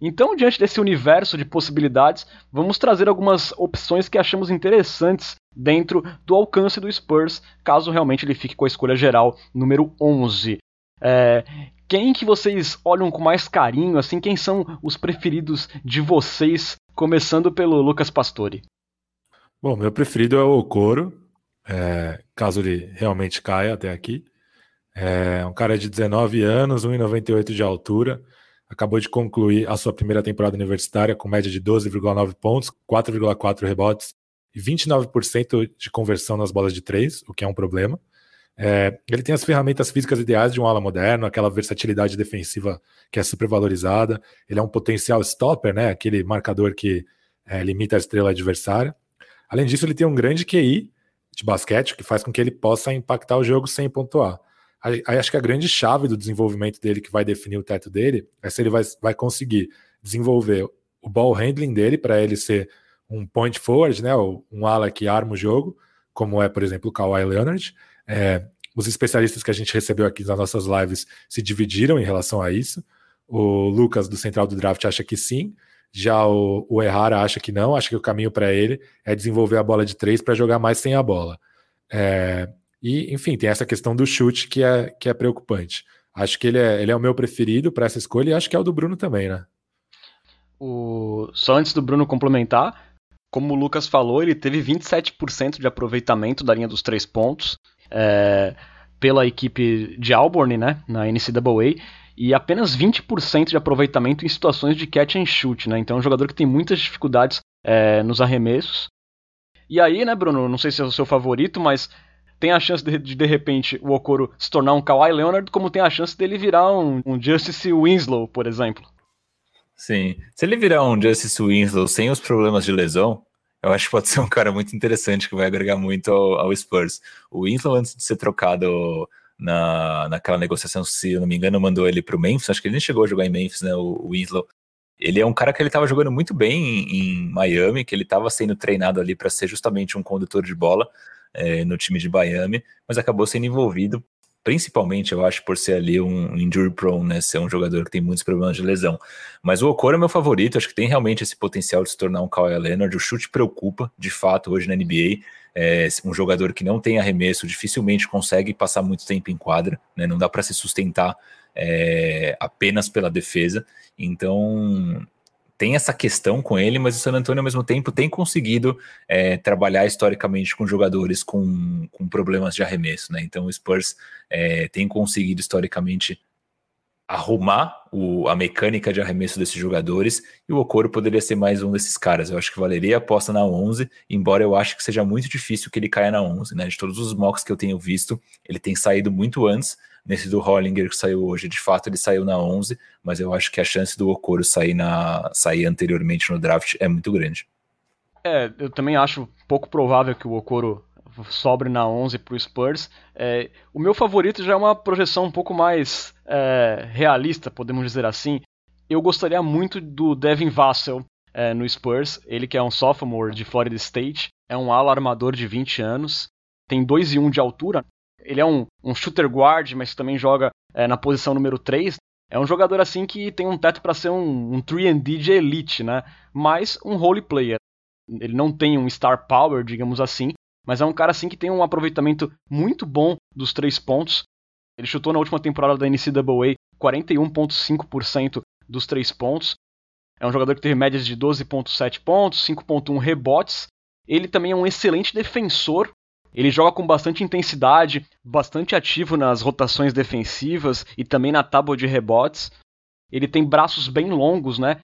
Então, diante desse universo de possibilidades, vamos trazer algumas opções que achamos interessantes dentro do alcance do Spurs, caso realmente ele fique com a escolha geral número 11. É, quem que vocês olham com mais carinho, assim, quem são os preferidos de vocês, começando pelo Lucas Pastore? Bom, meu preferido é o Okoro, é, caso ele realmente caia até aqui. É um cara de 19 anos, 1,98 de altura, acabou de concluir a sua primeira temporada universitária com média de 12,9 pontos, 4,4 rebotes e 29% de conversão nas bolas de três, o que é um problema. É, ele tem as ferramentas físicas ideais de um ala moderno, aquela versatilidade defensiva que é super valorizada. Ele é um potencial stopper, né? Aquele marcador que é, limita a estrela adversária. Além disso, ele tem um grande QI de basquete, que faz com que ele possa impactar o jogo sem pontuar. Acho que a grande chave do desenvolvimento dele, que vai definir o teto dele, é se ele vai, vai conseguir desenvolver o ball handling dele para ele ser um point forward, né, um ala que arma o jogo, como é, por exemplo, o Kawhi Leonard. É, os especialistas que a gente recebeu aqui nas nossas lives se dividiram em relação a isso. O Lucas, do Central do Draft, acha que sim. Já o, o Errara acha que não. Acha que o caminho para ele é desenvolver a bola de três para jogar mais sem a bola. É, e, enfim, tem essa questão do chute que é, que é preocupante. Acho que ele é, ele é o meu preferido para essa escolha e acho que é o do Bruno também, né? O... Só antes do Bruno complementar, como o Lucas falou, ele teve 27% de aproveitamento da linha dos três pontos é, pela equipe de Auburn, né, na NCAA, e apenas 20% de aproveitamento em situações de catch and shoot, né? Então é um jogador que tem muitas dificuldades é, nos arremessos. E aí, né, Bruno, não sei se é o seu favorito, mas tem a chance de, de, de repente, o Okoro se tornar um Kawhi Leonard, como tem a chance dele virar um, um Justice Winslow, por exemplo. Sim. Se ele virar um Justice Winslow sem os problemas de lesão, eu acho que pode ser um cara muito interessante que vai agregar muito ao, ao Spurs. O Winslow, antes de ser trocado na, naquela negociação, se eu não me engano, mandou ele para o Memphis. Acho que ele nem chegou a jogar em Memphis, né? O, o Winslow. Ele é um cara que ele estava jogando muito bem em, em, Miami, que ele estava sendo treinado ali para ser justamente um condutor de bola é, no time de Miami, mas acabou sendo envolvido, principalmente, eu acho, por ser ali um injury prone, né? Ser um jogador que tem muitos problemas de lesão. Mas o Okoro é meu favorito, acho que tem realmente esse potencial de se tornar um Kawhi Leonard. O chute preocupa, de fato, hoje na NBA. É, um jogador que não tem arremesso dificilmente consegue passar muito tempo em quadra, né? Não dá para se sustentar é, apenas pela defesa. Então, tem essa questão com ele, mas o San Antonio, ao mesmo tempo, tem conseguido é, trabalhar historicamente com jogadores com, com problemas de arremesso, né? Então o Spurs é, tem conseguido historicamente arrumar o, a mecânica de arremesso desses jogadores e o Okoro poderia ser mais um desses caras. Eu acho que valeria a aposta na 11, embora eu acho que seja muito difícil que ele caia na 11, né? De todos os mocks que eu tenho visto, ele tem saído muito antes, Nesse do Hollinger que saiu hoje, de fato ele saiu na 11, mas eu acho que a chance do Okoro sair, na, sair anteriormente no draft é muito grande. É, eu também acho pouco provável que o Okoro sobre na 11 para o Spurs. É, o meu favorito já é uma projeção um pouco mais é, realista, podemos dizer assim. Eu gostaria muito do Devin Vassell é, no Spurs, ele que é um sophomore de Florida State, é um ala armador de 20 anos, tem 2 e 1 de altura, ele é um, um shooter guard, mas também joga é, na posição número 3. É um jogador assim que tem um teto para ser um, um 3D de elite, né? Mas um role player. Ele não tem um star power, digamos assim, mas é um cara assim que tem um aproveitamento muito bom dos três pontos. Ele chutou na última temporada da NCAA 41,5% dos três pontos. É um jogador que teve médias de 12,7 pontos, 5,1 rebotes. Ele também é um excelente defensor ele joga com bastante intensidade, bastante ativo nas rotações defensivas e também na tábua de rebotes. Ele tem braços bem longos, né?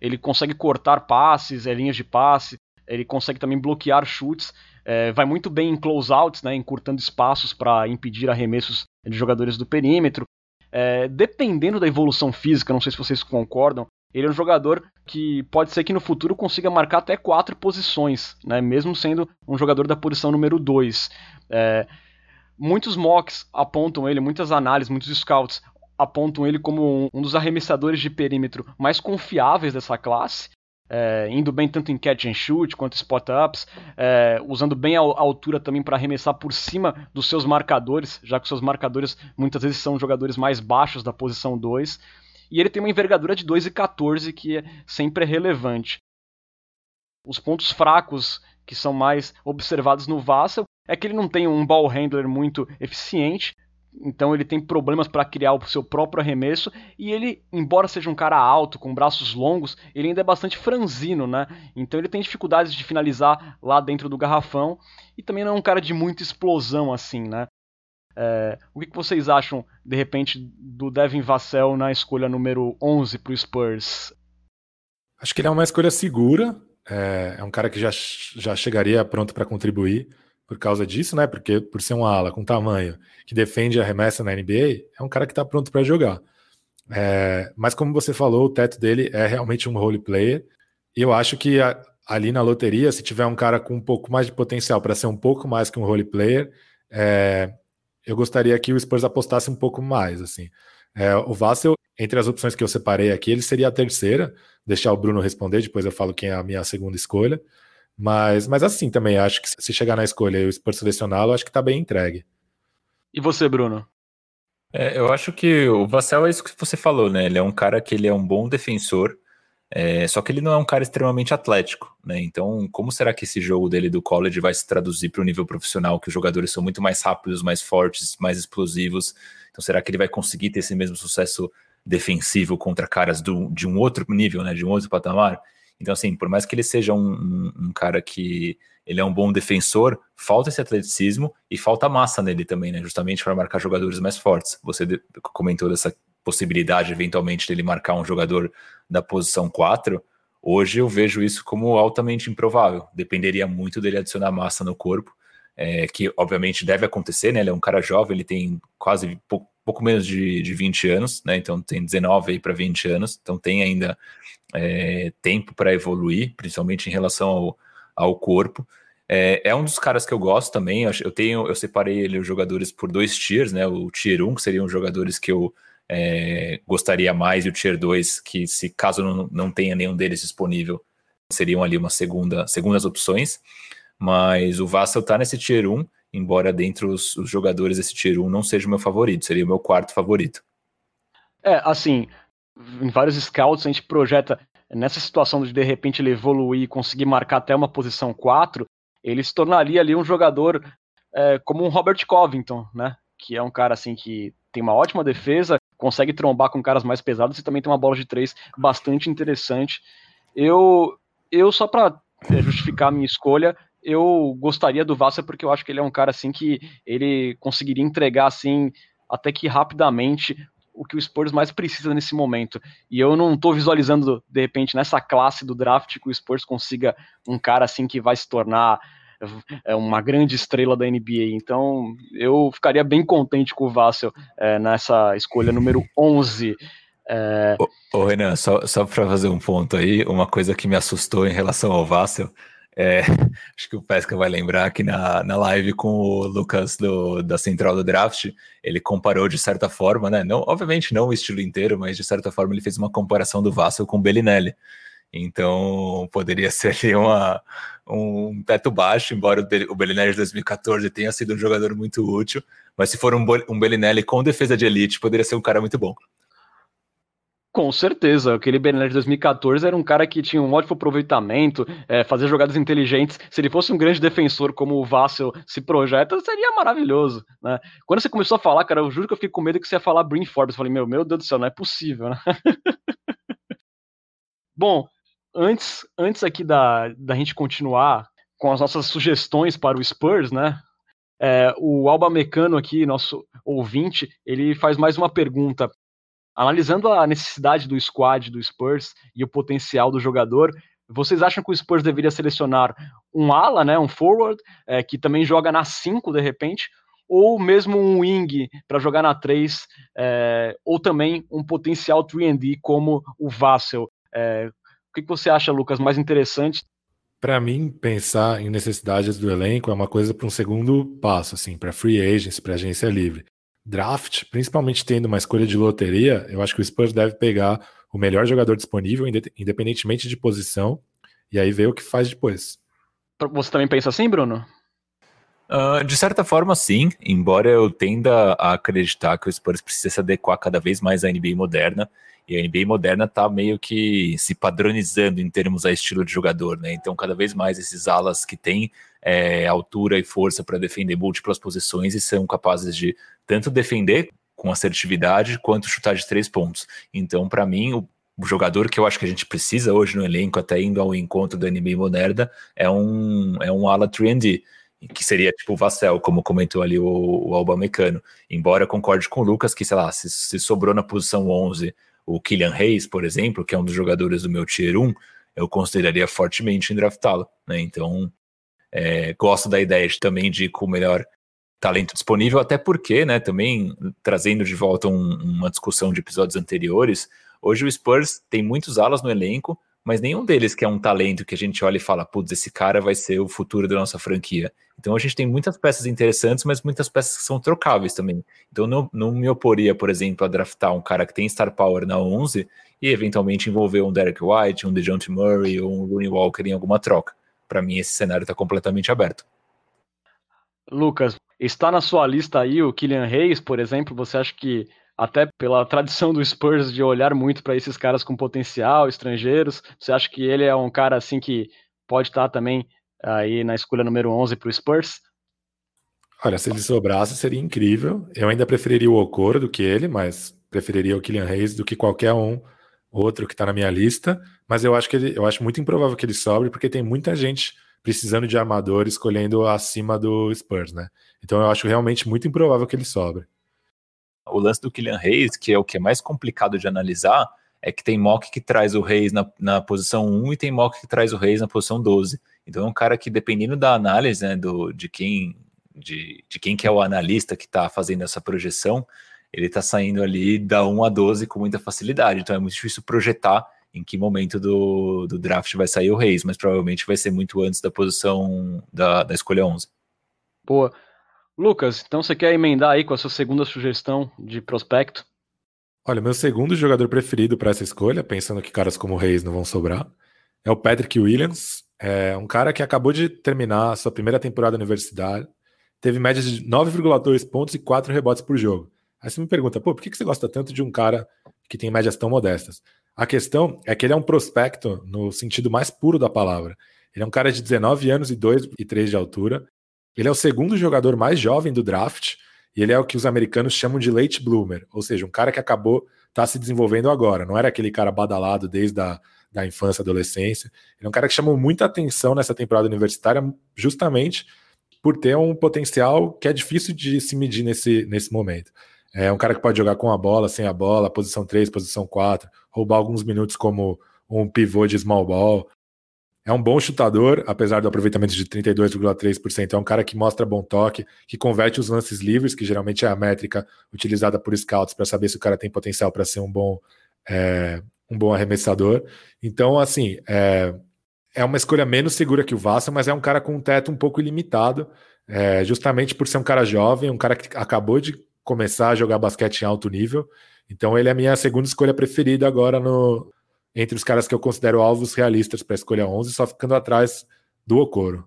Ele consegue cortar passes, é, linhas de passe, ele consegue também bloquear chutes, é, vai muito bem em closeouts, né, encurtando espaços para impedir arremessos de jogadores do perímetro. É, dependendo da evolução física, não sei se vocês concordam, ele é um jogador que pode ser que no futuro consiga marcar até quatro posições, né? mesmo sendo um jogador da posição número 2. É, muitos mocks apontam ele, muitas análises, muitos scouts apontam ele como um, dos arremessadores de perímetro mais confiáveis dessa classe. É, indo bem tanto em catch and shoot quanto spot-ups, é, usando bem a, a altura também para arremessar por cima dos seus marcadores, já que seus marcadores muitas vezes são jogadores mais baixos da posição 2 e ele tem uma envergadura de 2,14 que é sempre é relevante. Os pontos fracos que são mais observados no Vassell é que ele não tem um ball handler muito eficiente, então ele tem problemas para criar o seu próprio arremesso e ele, embora seja um cara alto, com braços longos, ele ainda é bastante franzino, né? Então ele tem dificuldades de finalizar lá dentro do garrafão e também não é um cara de muita explosão assim, né? É, o que, vocês acham, de repente, do Devin Vassell na escolha número 11 para o Spurs? Acho que ele é uma escolha segura, é, é um cara que já, já chegaria pronto para contribuir por causa disso, né? Porque por ser um ala com tamanho que defende a remessa na NBA, é um cara que está pronto para jogar. É, mas como você falou, o teto dele é realmente um role player. E eu acho que a, ali na loteria, se tiver um cara com um pouco mais de potencial para ser um pouco mais que um role player, é, eu gostaria que o Spurs apostasse um pouco mais. assim. É, o Vassel, entre as opções que eu separei aqui, ele seria a terceira. Deixar o Bruno responder, depois eu falo quem é a minha segunda escolha. Mas, mas assim também, acho que se chegar na escolha e o Spurs selecioná-lo, acho que tá bem entregue. E você, Bruno? É, eu acho que o Vassell é isso que você falou, né? Ele é um cara que ele é um bom defensor, é, só que ele não é um cara extremamente atlético, né? Então, como será que esse jogo dele do college vai se traduzir para o nível profissional, que os jogadores são muito mais rápidos, mais fortes, mais explosivos? Então, será que ele vai conseguir ter esse mesmo sucesso defensivo contra caras do, de um outro nível, né? De um outro patamar? Então, assim, por mais que ele seja um, um, um, cara que ele é um bom defensor, falta esse atleticismo e falta massa nele também, né? Justamente para marcar jogadores mais fortes. Você comentou dessa possibilidade, eventualmente, dele marcar um jogador da posição 4. Hoje eu vejo isso como altamente improvável. Dependeria muito dele adicionar massa no corpo, é, que obviamente deve acontecer, né? Ele é um cara jovem, ele tem quase pouco menos de, de 20 anos, né? Então tem 19 aí para 20 anos, então tem ainda é, tempo para evoluir, principalmente em relação ao, ao corpo. É, é, um dos caras que eu gosto também. Eu tenho, eu separei ele os jogadores por dois tiers, né? O tier 1, que seriam os jogadores que eu é, gostaria mais, e o tier 2, que se caso não, não tenha nenhum deles disponível, seriam ali uma segunda, segundas opções. Mas o Vassal tá nesse tier 1, embora dentre os, os jogadores desse tier 1 não seja o meu favorito, seria o meu quarto favorito. É, assim, em vários scouts a gente projeta nessa situação de de repente ele evoluir e conseguir marcar até uma posição 4, ele se tornaria ali um jogador é, como um Robert Covington, né? Que é um cara assim que tem uma ótima defesa, consegue trombar com caras mais pesados e também tem uma bola de três bastante interessante. Eu, eu só para é, justificar a minha escolha, eu gostaria do Vassa porque eu acho que ele é um cara assim que ele conseguiria entregar assim até que rapidamente o que o Spurs mais precisa nesse momento. E eu não estou visualizando, de repente, nessa classe do draft que o Spurs consiga um cara assim que vai se tornar é, uma grande estrela da NBA. Então, eu ficaria bem contente com o Vassell é, nessa escolha número 11. É... Ô, ô Renan, só, só para fazer um ponto aí, uma coisa que me assustou em relação ao Vassell é, acho que o Pesca vai lembrar que na, na live com o Lucas do, da Central do Draft, ele comparou de certa forma, né? Não, obviamente não o estilo inteiro, mas de certa forma ele fez uma comparação do Vassel com o Bellinelli. Então poderia ser ali uma, um teto baixo, embora o Bellinelli de 2014 tenha sido um jogador muito útil, mas se for um, um Bellinelli com defesa de elite, poderia ser um cara muito bom. Com certeza, aquele Bernard de 2014 era um cara que tinha um ótimo aproveitamento, é, fazia jogadas inteligentes. Se ele fosse um grande defensor como o Vassel se projeta, seria maravilhoso, né? Quando você começou a falar, cara, eu juro que eu fiquei com medo que você ia falar Brin Forbes. Eu falei, meu, meu Deus do céu, não é possível, né? Bom, antes, antes aqui da, da gente continuar com as nossas sugestões para o Spurs, né? É, o Alba Mecano aqui, nosso ouvinte, ele faz mais uma pergunta Analisando a necessidade do squad do Spurs e o potencial do jogador, vocês acham que o Spurs deveria selecionar um ala, né, um forward, é, que também joga na 5 de repente, ou mesmo um wing para jogar na 3, é, ou também um potencial 3D como o Vassell? É, o que, que você acha, Lucas, mais interessante? Para mim, pensar em necessidades do elenco é uma coisa para um segundo passo, assim, para free agents, para agência livre draft, principalmente tendo uma escolha de loteria, eu acho que o Spurs deve pegar o melhor jogador disponível, independentemente de posição, e aí ver o que faz depois. Você também pensa assim, Bruno? Uh, de certa forma, sim, embora eu tenda a acreditar que o Spurs precisa se adequar cada vez mais à NBA moderna, e a NBA moderna está meio que se padronizando em termos a estilo de jogador, né? Então, cada vez mais esses alas que têm é, altura e força para defender múltiplas posições e são capazes de tanto defender com assertividade quanto chutar de três pontos. Então, para mim, o, o, jogador que eu acho que a gente precisa hoje no elenco, até indo ao encontro da NBA moderna, é um, é um ala 3D que seria tipo o Vassell, como comentou ali o, o Alba Mecano. Embora eu concorde com o Lucas que, sei lá, se, se sobrou na posição 11 o Killian Hayes, por exemplo, que é um dos jogadores do meu Tier 1, eu consideraria fortemente em draftá-lo. Né? Então, é, gosto da ideia de, também de ir com o melhor talento disponível, até porque, né, também trazendo de volta um, uma discussão de episódios anteriores, hoje o Spurs tem muitos alas no elenco, mas nenhum deles que é um talento que a gente olha e fala, putz, esse cara vai ser o futuro da nossa franquia. Então a gente tem muitas peças interessantes, mas muitas peças que são trocáveis também. Então não, não me oporia, por exemplo, a draftar um cara que tem star power na 11 e eventualmente envolver um Derek White, um DeJounte Murray ou um Rooney Walker em alguma troca. Para mim esse cenário está completamente aberto. Lucas, está na sua lista aí o Kylian Reis, por exemplo? Você acha que até pela tradição do Spurs de olhar muito para esses caras com potencial, estrangeiros. Você acha que ele é um cara assim que pode estar também aí na escolha número 11 para o Spurs? Olha, se ele sobrasse seria incrível. Eu ainda preferiria o Okoro do que ele, mas preferiria o Kylian Reis do que qualquer um outro que está na minha lista. Mas eu acho que ele, eu acho muito improvável que ele sobre, porque tem muita gente precisando de armador escolhendo acima do Spurs, né? Então eu acho realmente muito improvável que ele sobre. O lance do Kylian Reis, que é o que é mais complicado de analisar, é que tem mock que traz o Reis na, na posição 1 e tem mock que traz o Reis na posição 12. Então é um cara que, dependendo da análise, né, do, de, quem, de, de quem que é o analista que está fazendo essa projeção, ele está saindo ali da 1 a 12 com muita facilidade. Então é muito difícil projetar em que momento do, do draft vai sair o Reis, mas provavelmente vai ser muito antes da posição da, da escolha 11. Boa. Lucas, então você quer emendar aí com a sua segunda sugestão de prospecto? Olha, meu segundo jogador preferido para essa escolha, pensando que caras como Reis não vão sobrar, é o Patrick Williams. É um cara que acabou de terminar a sua primeira temporada universitária, teve média de 9,2 pontos e 4 rebotes por jogo. Aí você me pergunta, pô, por que você gosta tanto de um cara que tem médias tão modestas? A questão é que ele é um prospecto no sentido mais puro da palavra. Ele é um cara de 19 anos e 2 e 3 de altura, ele é o segundo jogador mais jovem do draft e ele é o que os americanos chamam de late bloomer, ou seja, um cara que acabou tá se desenvolvendo agora. Não era aquele cara badalado desde a da infância, adolescência. Ele é um cara que chamou muita atenção nessa temporada universitária, justamente por ter um potencial que é difícil de se medir nesse, nesse momento. É um cara que pode jogar com a bola, sem a bola, posição 3, posição 4, roubar alguns minutos como um pivô de small ball, é um bom chutador, apesar do aproveitamento de 32,3%. É um cara que mostra bom toque, que converte os lances livres, que geralmente é a métrica utilizada por scouts para saber se o cara tem potencial para ser um bom, é, um bom arremessador. Então, assim, é, é uma escolha menos segura que o Vassa, mas é um cara com um teto um pouco ilimitado, é, justamente por ser um cara jovem, um cara que acabou de começar a jogar basquete em alto nível. Então, ele é a minha segunda escolha preferida agora no, entre os caras que eu considero alvos realistas para escolha 11, só ficando atrás do Okoro.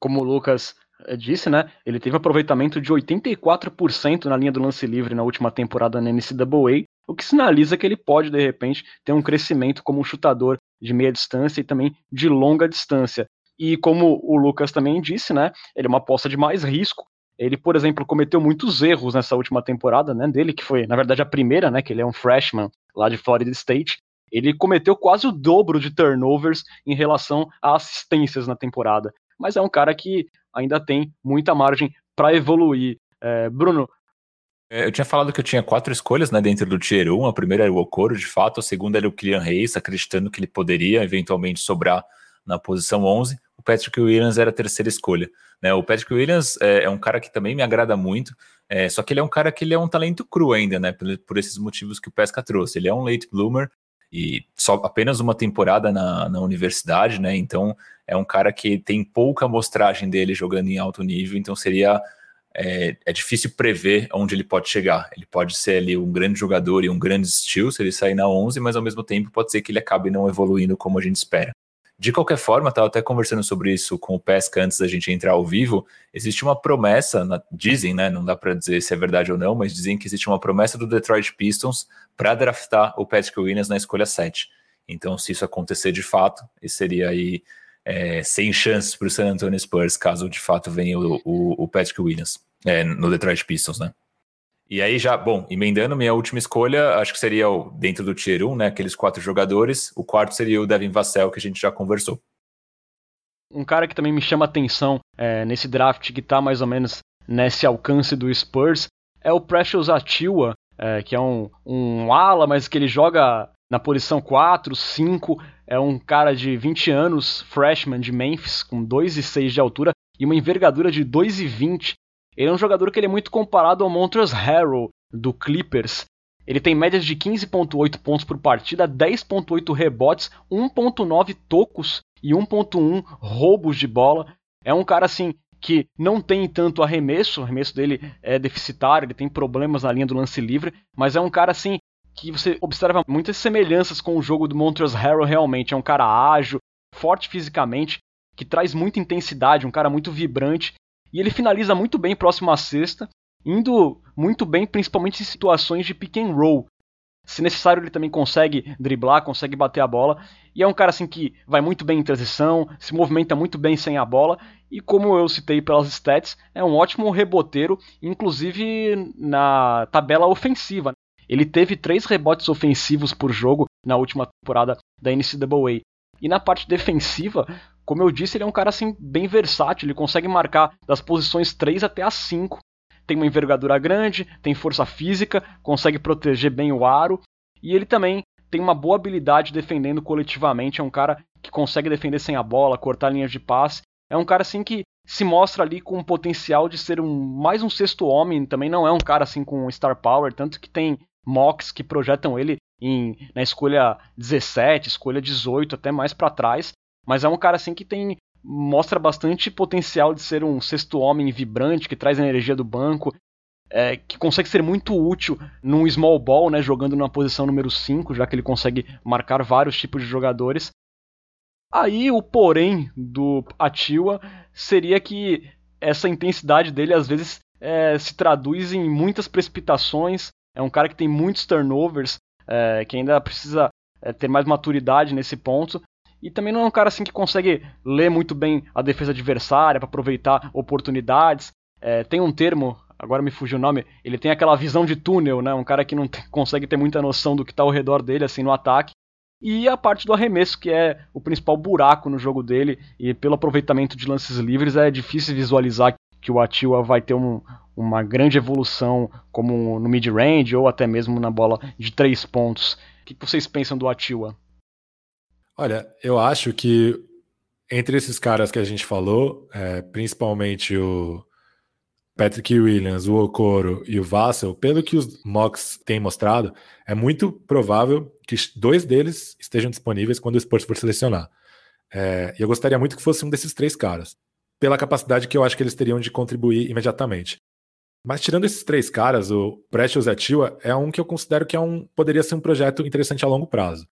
Como o Lucas eh, disse, né? Ele teve aproveitamento de 84% na linha do lance livre na última temporada na NCAA, o que sinaliza que ele pode, de repente, ter um crescimento como um chutador de meia distância e também de longa distância. E como o Lucas também disse, né? Ele é uma aposta de mais risco. Ele, por exemplo, cometeu muitos erros nessa última temporada, né? Dele, que foi, na verdade, a primeira, né? Que ele é um freshman lá de Florida State. Ele cometeu quase o dobro de turnovers em relação a assistências na temporada. Mas é um cara que ainda tem muita margem para evoluir. É, Bruno. É, eu tinha falado que eu tinha quatro escolhas né, dentro do Tier 1. A primeira era o Okoro, de fato. A segunda era o Kylian Reis, acreditando que ele poderia eventualmente sobrar na posição 11. Patrick Williams era a terceira escolha. Né? O Patrick Williams é, é um cara que também me agrada muito. É, só que ele é um cara que ele é um talento cru ainda, né? Por, por, esses motivos que o Pesca trouxe. Ele é um late bloomer, e só apenas uma temporada na, na universidade, né? Então é um cara que tem pouca amostragem dele jogando em alto nível, então seria é, é, difícil prever onde ele pode chegar. Ele pode ser ali um grande jogador e um grande estilo se ele sair na 11, mas ao mesmo tempo pode ser que ele acabe não evoluindo como a gente espera. De qualquer forma, estava até conversando sobre isso com o Pesca antes da gente entrar ao vivo. Existe uma promessa, na, dizem, né? Não dá para dizer se é verdade ou não, mas dizem que existe uma promessa do Detroit Pistons para draftar o Patrick Williams na escolha 7. Então, se isso acontecer de fato, seria aí é, sem chances para o San Antonio Spurs, caso de fato venha o, o, o Patrick Williams é, no Detroit Pistons, né? E aí já, bom, emendando minha última escolha, acho que seria o, dentro do Tier 1, né, aqueles quatro jogadores. O quarto seria o Devin Vassell, que a gente já conversou. Um cara que também me chama atenção é, nesse draft que está mais ou menos nesse alcance do Spurs é o Precious Achiuwa, é, que é um, um ala, mas que ele joga na posição 4, 5. É um cara de 20 anos, freshman de Memphis, com 2,6 de altura e uma envergadura de 2,20. Ele é um jogador que ele é muito comparado ao Montrezl Harrell do Clippers. Ele tem médias de 15.8 pontos por partida, 10.8 rebotes, 1.9 tocos e 1.1 roubos de bola. É um cara assim que não tem tanto arremesso, o arremesso dele é deficitário, ele tem problemas na linha do lance livre, mas é um cara assim que você observa muitas semelhanças com o jogo do Montrezl Harrell realmente. É um cara ágil, forte fisicamente, que traz muita intensidade, um cara muito vibrante e ele finaliza muito bem próximo à cesta, indo muito bem principalmente em situações de pick and roll. Se necessário, ele também consegue driblar, consegue bater a bola. E é um cara assim que vai muito bem em transição, se movimenta muito bem sem a bola. E como eu citei pelas stats, é um ótimo reboteiro, inclusive na tabela ofensiva. Ele teve três rebotes ofensivos por jogo na última temporada da NCAA. E na parte defensiva, como eu disse, ele é um cara assim bem versátil, ele consegue marcar das posições 3 até as 5. Tem uma envergadura grande, tem força física, consegue proteger bem o aro e ele também tem uma boa habilidade defendendo coletivamente, é um cara que consegue defender sem a bola, cortar linhas de passe. É um cara assim que se mostra ali com o potencial de ser um mais um sexto homem, também não é um cara assim com star power, tanto que tem mocks que projetam ele em, na escolha 17, escolha 18, até mais para trás. Mas é um cara assim que tem mostra bastante potencial de ser um sexto homem vibrante que traz a energia do banco, é, que consegue ser muito útil num small ball, né, jogando na posição número 5, já que ele consegue marcar vários tipos de jogadores. Aí o porém do Atiwa seria que essa intensidade dele às vezes é, se traduz em muitas precipitações. É um cara que tem muitos turnovers, é, que ainda precisa é, ter mais maturidade nesse ponto. E também não é um cara assim que consegue ler muito bem a defesa adversária para aproveitar oportunidades. É, tem um termo, agora me fugiu o nome, ele tem aquela visão de túnel, né? Um cara que não consegue ter muita noção do que está ao redor dele, assim, no ataque. E a parte do arremesso, que é o principal buraco no jogo dele, e pelo aproveitamento de lances livres é difícil visualizar que o Atiwa vai ter um, uma grande evolução como no mid-range ou até mesmo na bola de três pontos. O que vocês pensam do Atiwa? Olha, eu acho que entre esses caras que a gente falou, é, principalmente o Patrick Williams, o Okoro e o Vassell, pelo que os mocks têm mostrado, é muito provável que dois deles estejam disponíveis quando o Spurs for selecionar. É, eu gostaria muito que fosse um desses três caras, pela capacidade que eu acho que eles teriam de contribuir imediatamente. Mas tirando esses três caras, o Precious Atiwa é um que eu considero que é um, poderia ser um projeto interessante a longo prazo.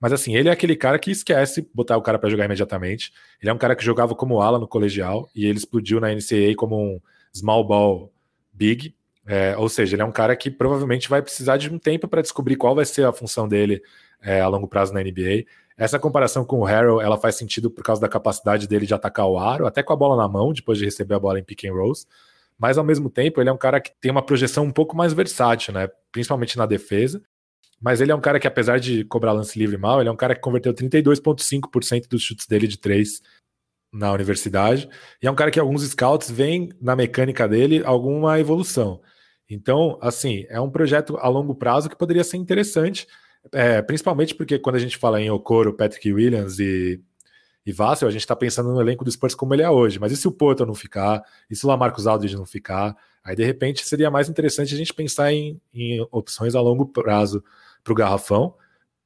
Mas assim, ele é aquele cara que esquece botar o cara para jogar imediatamente. Ele é um cara que jogava como ala no colegial e ele explodiu na NCAA como um small ball big. É, ou seja, ele é um cara que provavelmente vai precisar de um tempo para descobrir qual vai ser a função dele é, a longo prazo na NBA. Essa comparação com o Harrell, ela faz sentido por causa da capacidade dele de atacar o aro, até com a bola na mão, depois de receber a bola em pick and rolls. Mas ao mesmo tempo, ele é um cara que tem uma projeção um pouco mais versátil, né? Principalmente na defesa. Mas ele é um cara que, apesar de cobrar lance livre mal, ele é um cara que converteu 32,5% dos chutes dele de três na universidade. E é um cara que alguns scouts veem na mecânica dele alguma evolução. Então, assim, é um projeto a longo prazo que poderia ser interessante, é, principalmente porque quando a gente fala em Okoro, Patrick Williams e, e Vassell, a gente está pensando no elenco do Spurs como ele é hoje. Mas e se o Porto não ficar? E se o Lamarcus Aldridge não ficar? Aí, de repente, seria mais interessante a gente pensar em, em opções a longo prazo para o garrafão,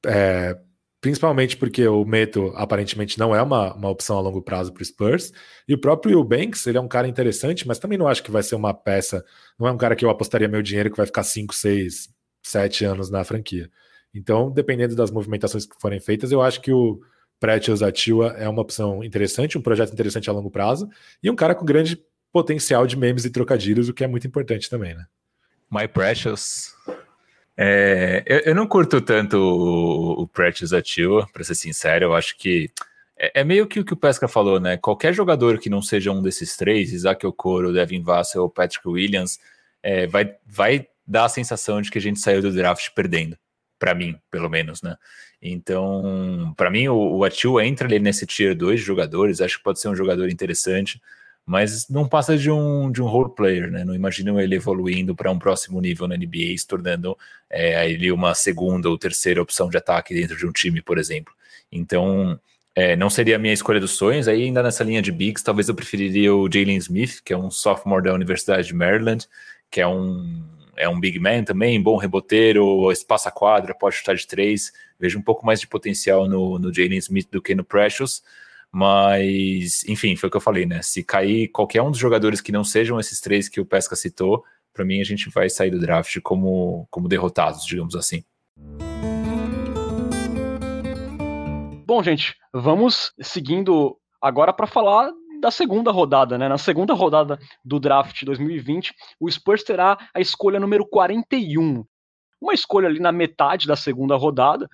é, principalmente porque o Meto aparentemente não é uma, uma opção a longo prazo para o Spurs, e o próprio Banks, ele é um cara interessante, mas também não acho que vai ser uma peça, não é um cara que eu apostaria meu dinheiro que vai ficar 5, 6, 7 anos na franquia. Então, dependendo das movimentações que forem feitas, eu acho que o Pretios Atua é uma opção interessante, um projeto interessante a longo prazo, e um cara com grande potencial de memes e trocadilhos, o que é muito importante também, né? My Precious. É, eu, eu, não curto tanto o, o Atua, para ser sincero, eu acho que é, é, meio que o que o Pesca falou, né? Qualquer jogador que não seja um desses três, Isaac Okoro, Devin Vassell ou Patrick Williams, é, vai, vai dar a sensação de que a gente saiu do draft perdendo, para mim, pelo menos, né? Então, para mim, o, o Atil entra ali nesse tier 2 de jogadores, acho que pode ser um jogador interessante, mas não passa de um, de um role player, né? Não imagino ele evoluindo para um próximo nível na NBA, se tornando é, ele uma segunda ou terceira opção de ataque dentro de um time, por exemplo. Então, é, não seria a minha escolha dos sonhos. Aí, ainda nessa linha de bigs, talvez eu preferiria o Jalen Smith, que é um sophomore da Universidade de Maryland, que é um é um big man também, bom reboteiro, espaça quadra, pode chutar de três. Vejo um pouco mais de potencial no, no Jalen Smith do que no Precious. Mas, enfim, foi o que eu falei, né? Se cair qualquer um dos jogadores que não sejam esses três que o Pesca citou, para mim a gente vai sair do draft como, como derrotados, digamos assim. Bom, gente, vamos seguindo agora para falar da segunda rodada, né? Na segunda rodada do draft 2020, o Spurs terá a escolha número 41. Uma escolha ali na metade da segunda rodada,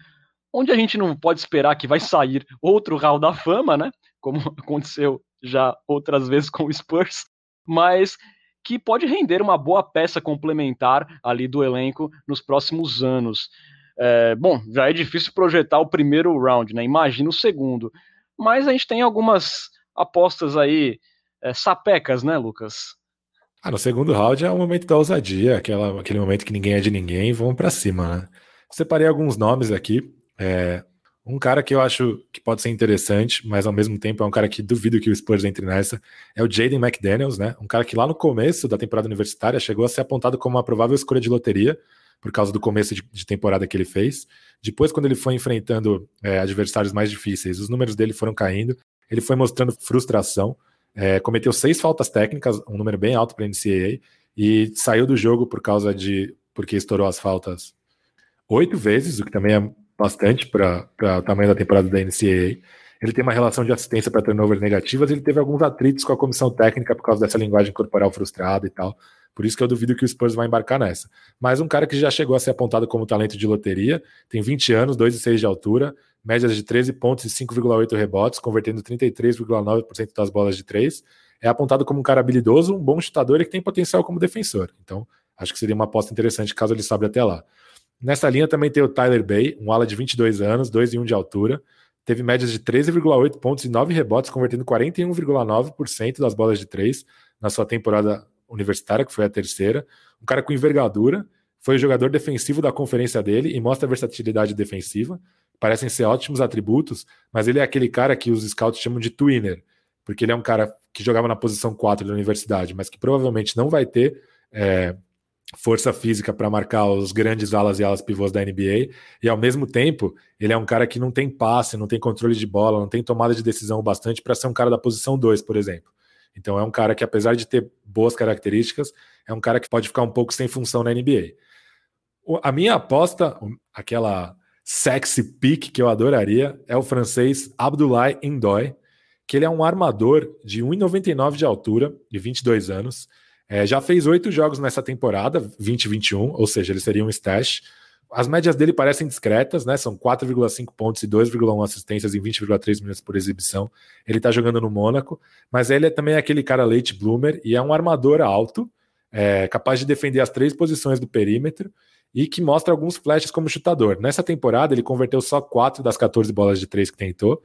onde a gente não pode esperar que vai sair outro Hall da Fama, né? Como aconteceu já outras vezes com o Spurs, mas que pode render uma boa peça complementar ali do elenco nos próximos anos. É, bom, já é difícil projetar o primeiro round, né? Imagina o segundo. Mas a gente tem algumas apostas aí é, sapecas, né, Lucas? Ah, no segundo round é o momento da ousadia, aquela, aquele momento que ninguém é de ninguém, vamos para cima, né? Separei alguns nomes aqui. É, um cara que eu acho que pode ser interessante, mas ao mesmo tempo é um cara que duvido que o Spurs entre nessa, é o Jaden McDaniels, né? Um cara que lá no começo da temporada universitária chegou a ser apontado como uma provável escolha de loteria, por causa do começo de, de temporada que ele fez. Depois, quando ele foi enfrentando é, adversários mais difíceis, os números dele foram caindo ele foi mostrando frustração, é, cometeu seis faltas técnicas, um número bem alto para a NCAA, e saiu do jogo por causa de. porque estourou as faltas oito vezes, o que também é bastante para o tamanho da temporada da NCAA. Ele tem uma relação de assistência para turnovers negativas, ele teve alguns atritos com a comissão técnica por causa dessa linguagem corporal frustrada e tal. Por isso que eu duvido que o Spurs vai embarcar nessa. Mas um cara que já chegou a ser apontado como talento de loteria, tem 20 anos, 2,6 de altura, médias de 13 pontos e 5,8 rebotes, convertendo 33,9% das bolas de três. É apontado como um cara habilidoso, um bom chutador e que tem potencial como defensor. Então, acho que seria uma aposta interessante caso ele sobe até lá. Nessa linha também tem o Tyler Bay, um ala de 22 anos, 2,1 de altura, teve médias de 13,8 pontos e 9 rebotes, convertendo 41,9% das bolas de três na sua temporada universitária, que foi a terceira. Um cara com envergadura, foi o jogador defensivo da conferência dele e mostra versatilidade defensiva. Parecem ser ótimos atributos, mas ele é aquele cara que os scouts chamam de twinner, porque ele é um cara que jogava na posição 4 da universidade, mas que provavelmente não vai ter é, força física para marcar os grandes alas e alas pivôs da NBA, e ao mesmo tempo, ele é um cara que não tem passe, não tem controle de bola, não tem tomada de decisão bastante para ser um cara da posição 2, por exemplo. Então é um cara que, apesar de ter boas características, é um cara que pode ficar um pouco sem função na NBA. A minha aposta, aquela sexy pick que eu adoraria, é o francês Abdoulaye Ndoye, que ele é um armador de 1,99 de altura e 22 anos. É, já fez oito jogos nessa temporada, 2021, ou seja, ele seria um stash. As médias dele parecem discretas, né? São 4,5 pontos e 2,1 assistências em 20,3 minutos por exibição. Ele tá jogando no Mônaco, mas ele é também aquele cara late bloomer e é um armador alto, é, capaz de defender as três posições do perímetro e que mostra alguns flashes como chutador. Nessa temporada, ele converteu só 4 das 14 bolas de 3 que tentou,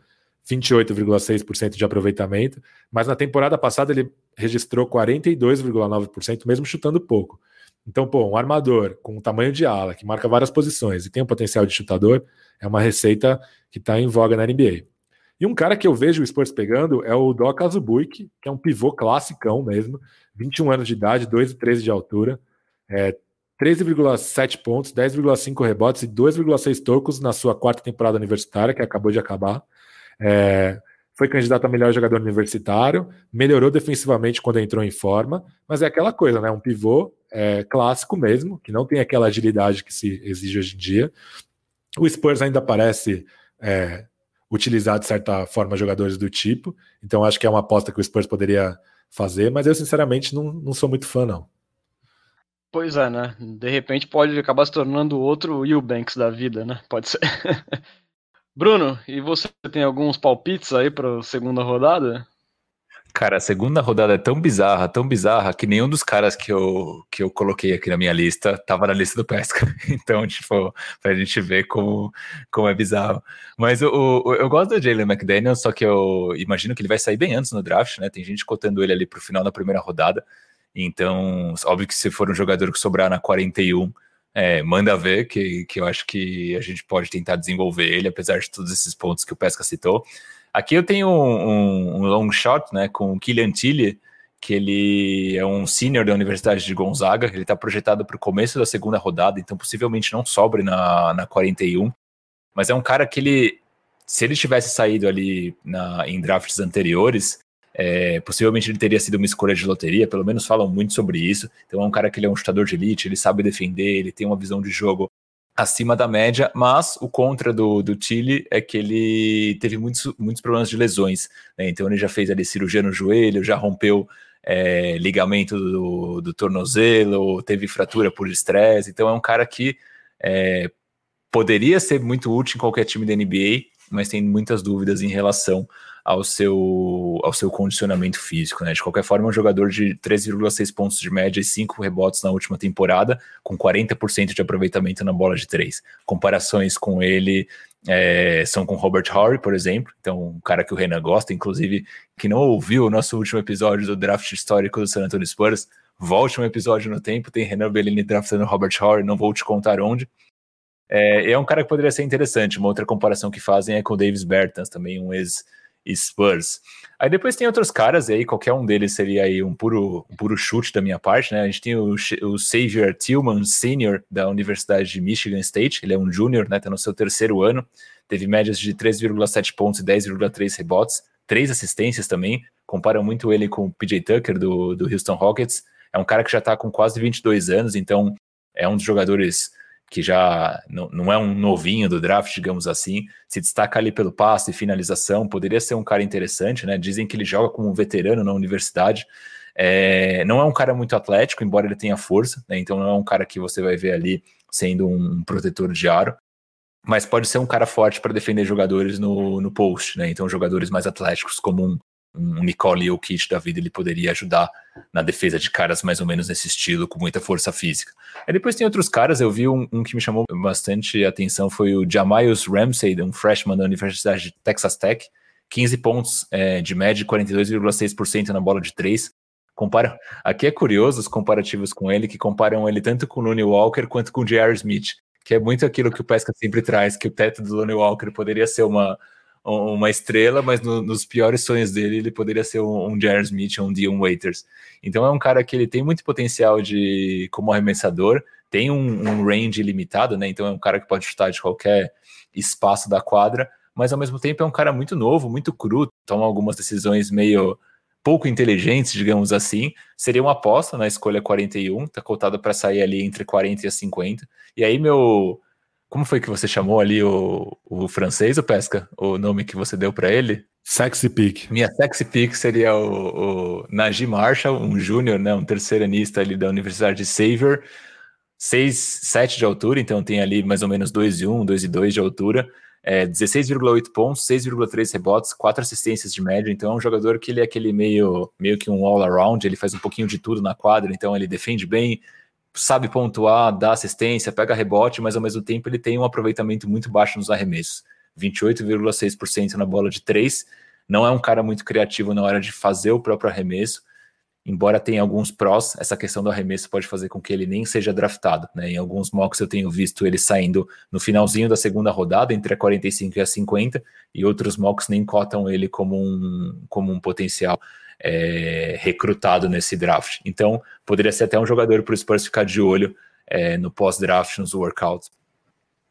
28,6% de aproveitamento, mas na temporada passada ele registrou 42,9%, mesmo chutando pouco. Então, pô, um armador com um tamanho de ala, que marca várias posições e tem um potencial de chutador, é uma receita que está em voga na NBA. E um cara que eu vejo o Spurs pegando é o Doc Azubuike, que é um pivô classicão mesmo, 21 anos de idade, 2,13 de altura, é, 13,7 pontos, 10,5 rebotes e 2,6 tocos na sua quarta temporada universitária, que acabou de acabar. É, foi candidato a melhor jogador universitário, melhorou defensivamente quando entrou em forma, mas é aquela coisa, né? Um pivô é, clássico mesmo, que não tem aquela agilidade que se exige hoje em dia. O Spurs ainda parece é, utilizar de certa forma jogadores do tipo. Então acho que é uma aposta que o Spurs poderia fazer, mas eu sinceramente não, não sou muito fã, não. Pois é, né? De repente pode acabar se tornando outro Eubanks da vida, né? Pode ser. Bruno, e você tem alguns palpites aí para segunda rodada? Cara, a segunda rodada é tão bizarra, tão bizarra, que nenhum dos caras que eu, que eu coloquei aqui na minha lista tava na lista do Pesca. Então, tipo, pra gente ver como, como é bizarro. Mas o, o eu gosto do Jalen McDaniel, só que eu imagino que ele vai sair bem antes no draft, né? Tem gente cotando ele ali pro final da primeira rodada. Então, óbvio que se for um jogador que sobrar na 41, é, manda ver, que, que eu acho que a gente pode tentar desenvolver ele, apesar de todos esses pontos que o Pesca citou. Aqui eu tenho um, um, um long shot, né, com o Kylian Tilly, que ele é um senior da Universidade de Gonzaga, ele está projetado para o começo da segunda rodada, então possivelmente não sobre na, na 41, mas é um cara que ele, se ele tivesse saído ali na, em drafts anteriores, é, possivelmente ele teria sido uma escolha de loteria, pelo menos falam muito sobre isso. Então é um cara que ele é um chutador de elite, ele sabe defender, ele tem uma visão de jogo acima da média, mas o contra do, do Chile é que ele teve muitos, muitos problemas de lesões. Né? Então ele já fez ali cirurgia no joelho, já rompeu é, ligamento do, do, tornozelo, teve fratura por estresse. Então é um cara que é, poderia ser muito útil em qualquer time da NBA, mas tem muitas dúvidas em relação ao seu, ao seu condicionamento físico. Né? De qualquer forma, é um jogador de 3,6 pontos de média e 5 rebotes na última temporada, com 40% de aproveitamento na bola de 3. Comparações com ele é, são com Robert Horry, por exemplo, então um cara que o Renan gosta, inclusive, que não ouviu o nosso último episódio do draft histórico do San Antonio Spurs, volte um episódio no tempo, tem Renan Bellini draftando Robert Horry, não vou te contar onde, é, é, um cara que poderia ser interessante. Uma outra comparação que fazem é com o Davis Bertans, também um ex Spurs. Aí depois tem outros caras aí, qualquer um deles seria aí um puro, um puro chute da minha parte, né? A gente tem o, o Xavier Tillman Sr. da Universidade de Michigan State, ele é um júnior, né? Tá no seu terceiro ano, teve médias de 3,7 pontos e 10,3 rebotes, três assistências também, comparam muito ele com o PJ Tucker do, do Houston Rockets, é um cara que já tá com quase 22 anos, então é um dos jogadores que já não, não é um novinho do draft, digamos assim, se destaca ali pelo passe e finalização, poderia ser um cara interessante, né? Dizem que ele joga como um veterano na universidade. É, não é um cara muito atlético, embora ele tenha força, né? Então não é um cara que você vai ver ali sendo um protetor de aro, mas pode ser um cara forte para defender jogadores no, no post, né? Então jogadores mais atléticos, como um, um Nicole Jokic da vida, ele poderia ajudar na defesa de caras mais ou menos nesse estilo, com muita força física. Aí depois tem outros caras, eu vi um, um que me chamou bastante atenção, foi o Jamiles Ramsey, um freshman da Universidade de Texas Tech, 15 pontos é, de média, 42,6% na bola de 3. Compara... Aqui é curioso os comparativos com ele, que comparam ele tanto com o Looney Walker quanto com o J.R. Smith, que é muito aquilo que o Pesca sempre traz, que o teto do Looney Walker poderia ser uma uma estrela, mas no, nos piores sonhos dele ele poderia ser um, um Jared Smith ou um Dion Waiters. Então é um cara que ele tem muito potencial de como arremessador, tem um, um range limitado, né? Então é um cara que pode chutar de qualquer espaço da quadra, mas ao mesmo tempo é um cara muito novo, muito cru, toma algumas decisões meio pouco inteligentes, digamos assim. Seria uma aposta na escolha 41, tá cotado para sair ali entre 40 e 50. E aí meu como foi que você chamou ali o, o francês, o Pesca? O nome que você deu para ele? Sexy Pick. Minha Sexy Pick seria o, o Najee Marshall, um júnior, né, um terceiranista ali da Universidade de Xavier. 6, 7 de altura, então tem ali mais ou menos 2 e 1, 2 e 2 de altura. É, 16,8 pontos, 6,3 rebotes, 4 assistências de média. Então é um jogador que ele é aquele meio, meio que um all-around, ele faz um pouquinho de tudo na quadra, então ele defende bem, sabe pontuar, dá assistência, pega rebote, mas ao mesmo tempo ele tem um aproveitamento muito baixo nos arremessos. 28,6% na bola de três. Não é um cara muito criativo na hora de fazer o próprio arremesso. Embora tenha alguns prós, essa questão do arremesso pode fazer com que ele nem seja draftado. Né? Em alguns mocks eu tenho visto ele saindo no finalzinho da segunda rodada, entre a 45 e a 50, e outros mocks nem cotam ele como um, como um potencial é, recrutado nesse draft. Então, poderia ser até um jogador para o Spurs ficar de olho é, no pós-draft, nos workouts.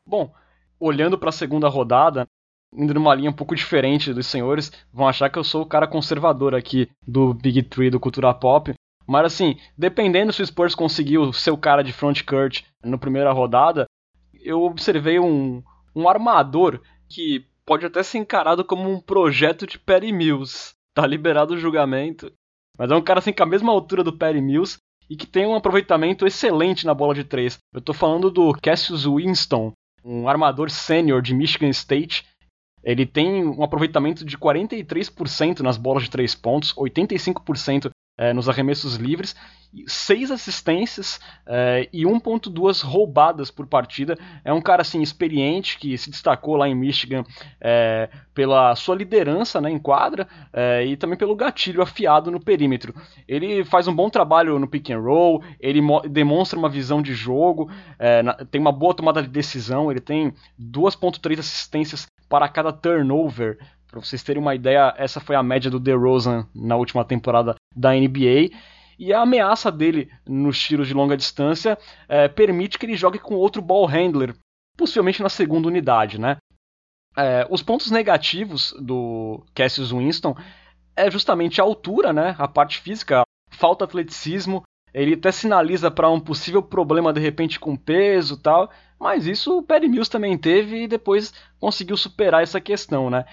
Bom, olhando para a segunda rodada, indo numa linha um pouco diferente dos senhores, vão achar que eu sou o cara conservador aqui do Big Three do Cultura Pop. Mas assim, dependendo se o Spurs conseguiu ser o cara de front court na primeira rodada, eu observei um, um armador que pode até ser encarado como um projeto de Perry Mills. Tá liberado o julgamento. Mas é um cara assim com a mesma altura do Perry Mills e que tem um aproveitamento excelente na bola de três. Eu tô falando do Cassius Winston, um armador sênior de Michigan State. Ele tem um aproveitamento de 43% nas bolas de três pontos, 85% é, nos arremessos livres, seis assistências é, e 1.2 roubadas por partida. É um cara assim experiente que se destacou lá em Michigan é, pela sua liderança né, em quadra é, e também pelo gatilho afiado no perímetro. Ele faz um bom trabalho no pick and roll, ele demonstra uma visão de jogo, é, na, tem uma boa tomada de decisão, ele tem 2.3 assistências para cada turnover para vocês terem uma ideia, essa foi a média do DeRozan na última temporada da NBA. E a ameaça dele nos tiros de longa distância é, permite que ele jogue com outro ball handler, possivelmente na segunda unidade, né? É, os pontos negativos do Cassius Winston é justamente a altura, né? A parte física, falta atleticismo. Ele até sinaliza para um possível problema de repente com peso tal, mas isso o Perry Mills também teve e depois conseguiu superar essa questão, né?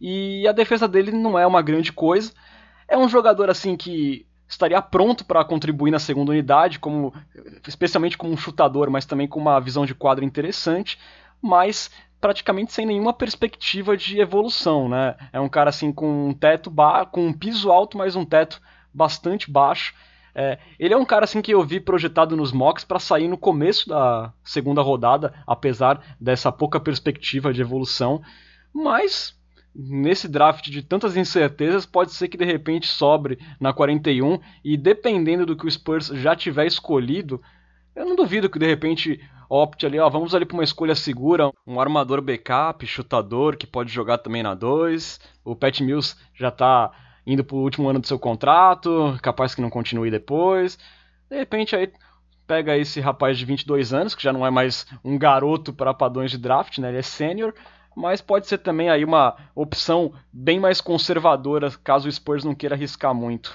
E a defesa dele não é uma grande coisa. É um jogador assim que estaria pronto para contribuir na segunda unidade, como especialmente como um chutador, mas também com uma visão de quadro interessante, mas praticamente sem nenhuma perspectiva de evolução, né? É um cara assim com um teto baixo, com um piso alto, mas um teto bastante baixo. É, ele é um cara assim que eu vi projetado nos mocks para sair no começo da segunda rodada, apesar dessa pouca perspectiva de evolução, mas nesse draft de tantas incertezas, pode ser que de repente sobre na 41 e dependendo do que o Spurs já tiver escolhido, eu não duvido que de repente opte ali, ó, vamos ali para uma escolha segura, um armador backup, chutador que pode jogar também na 2. O Pat Mills já está indo para o último ano do seu contrato, capaz que não continue depois. De repente aí pega esse rapaz de 22 anos, que já não é mais um garoto para padrões de draft, né? Ele é sênior mas pode ser também aí uma opção bem mais conservadora caso o Spurs não queira arriscar muito.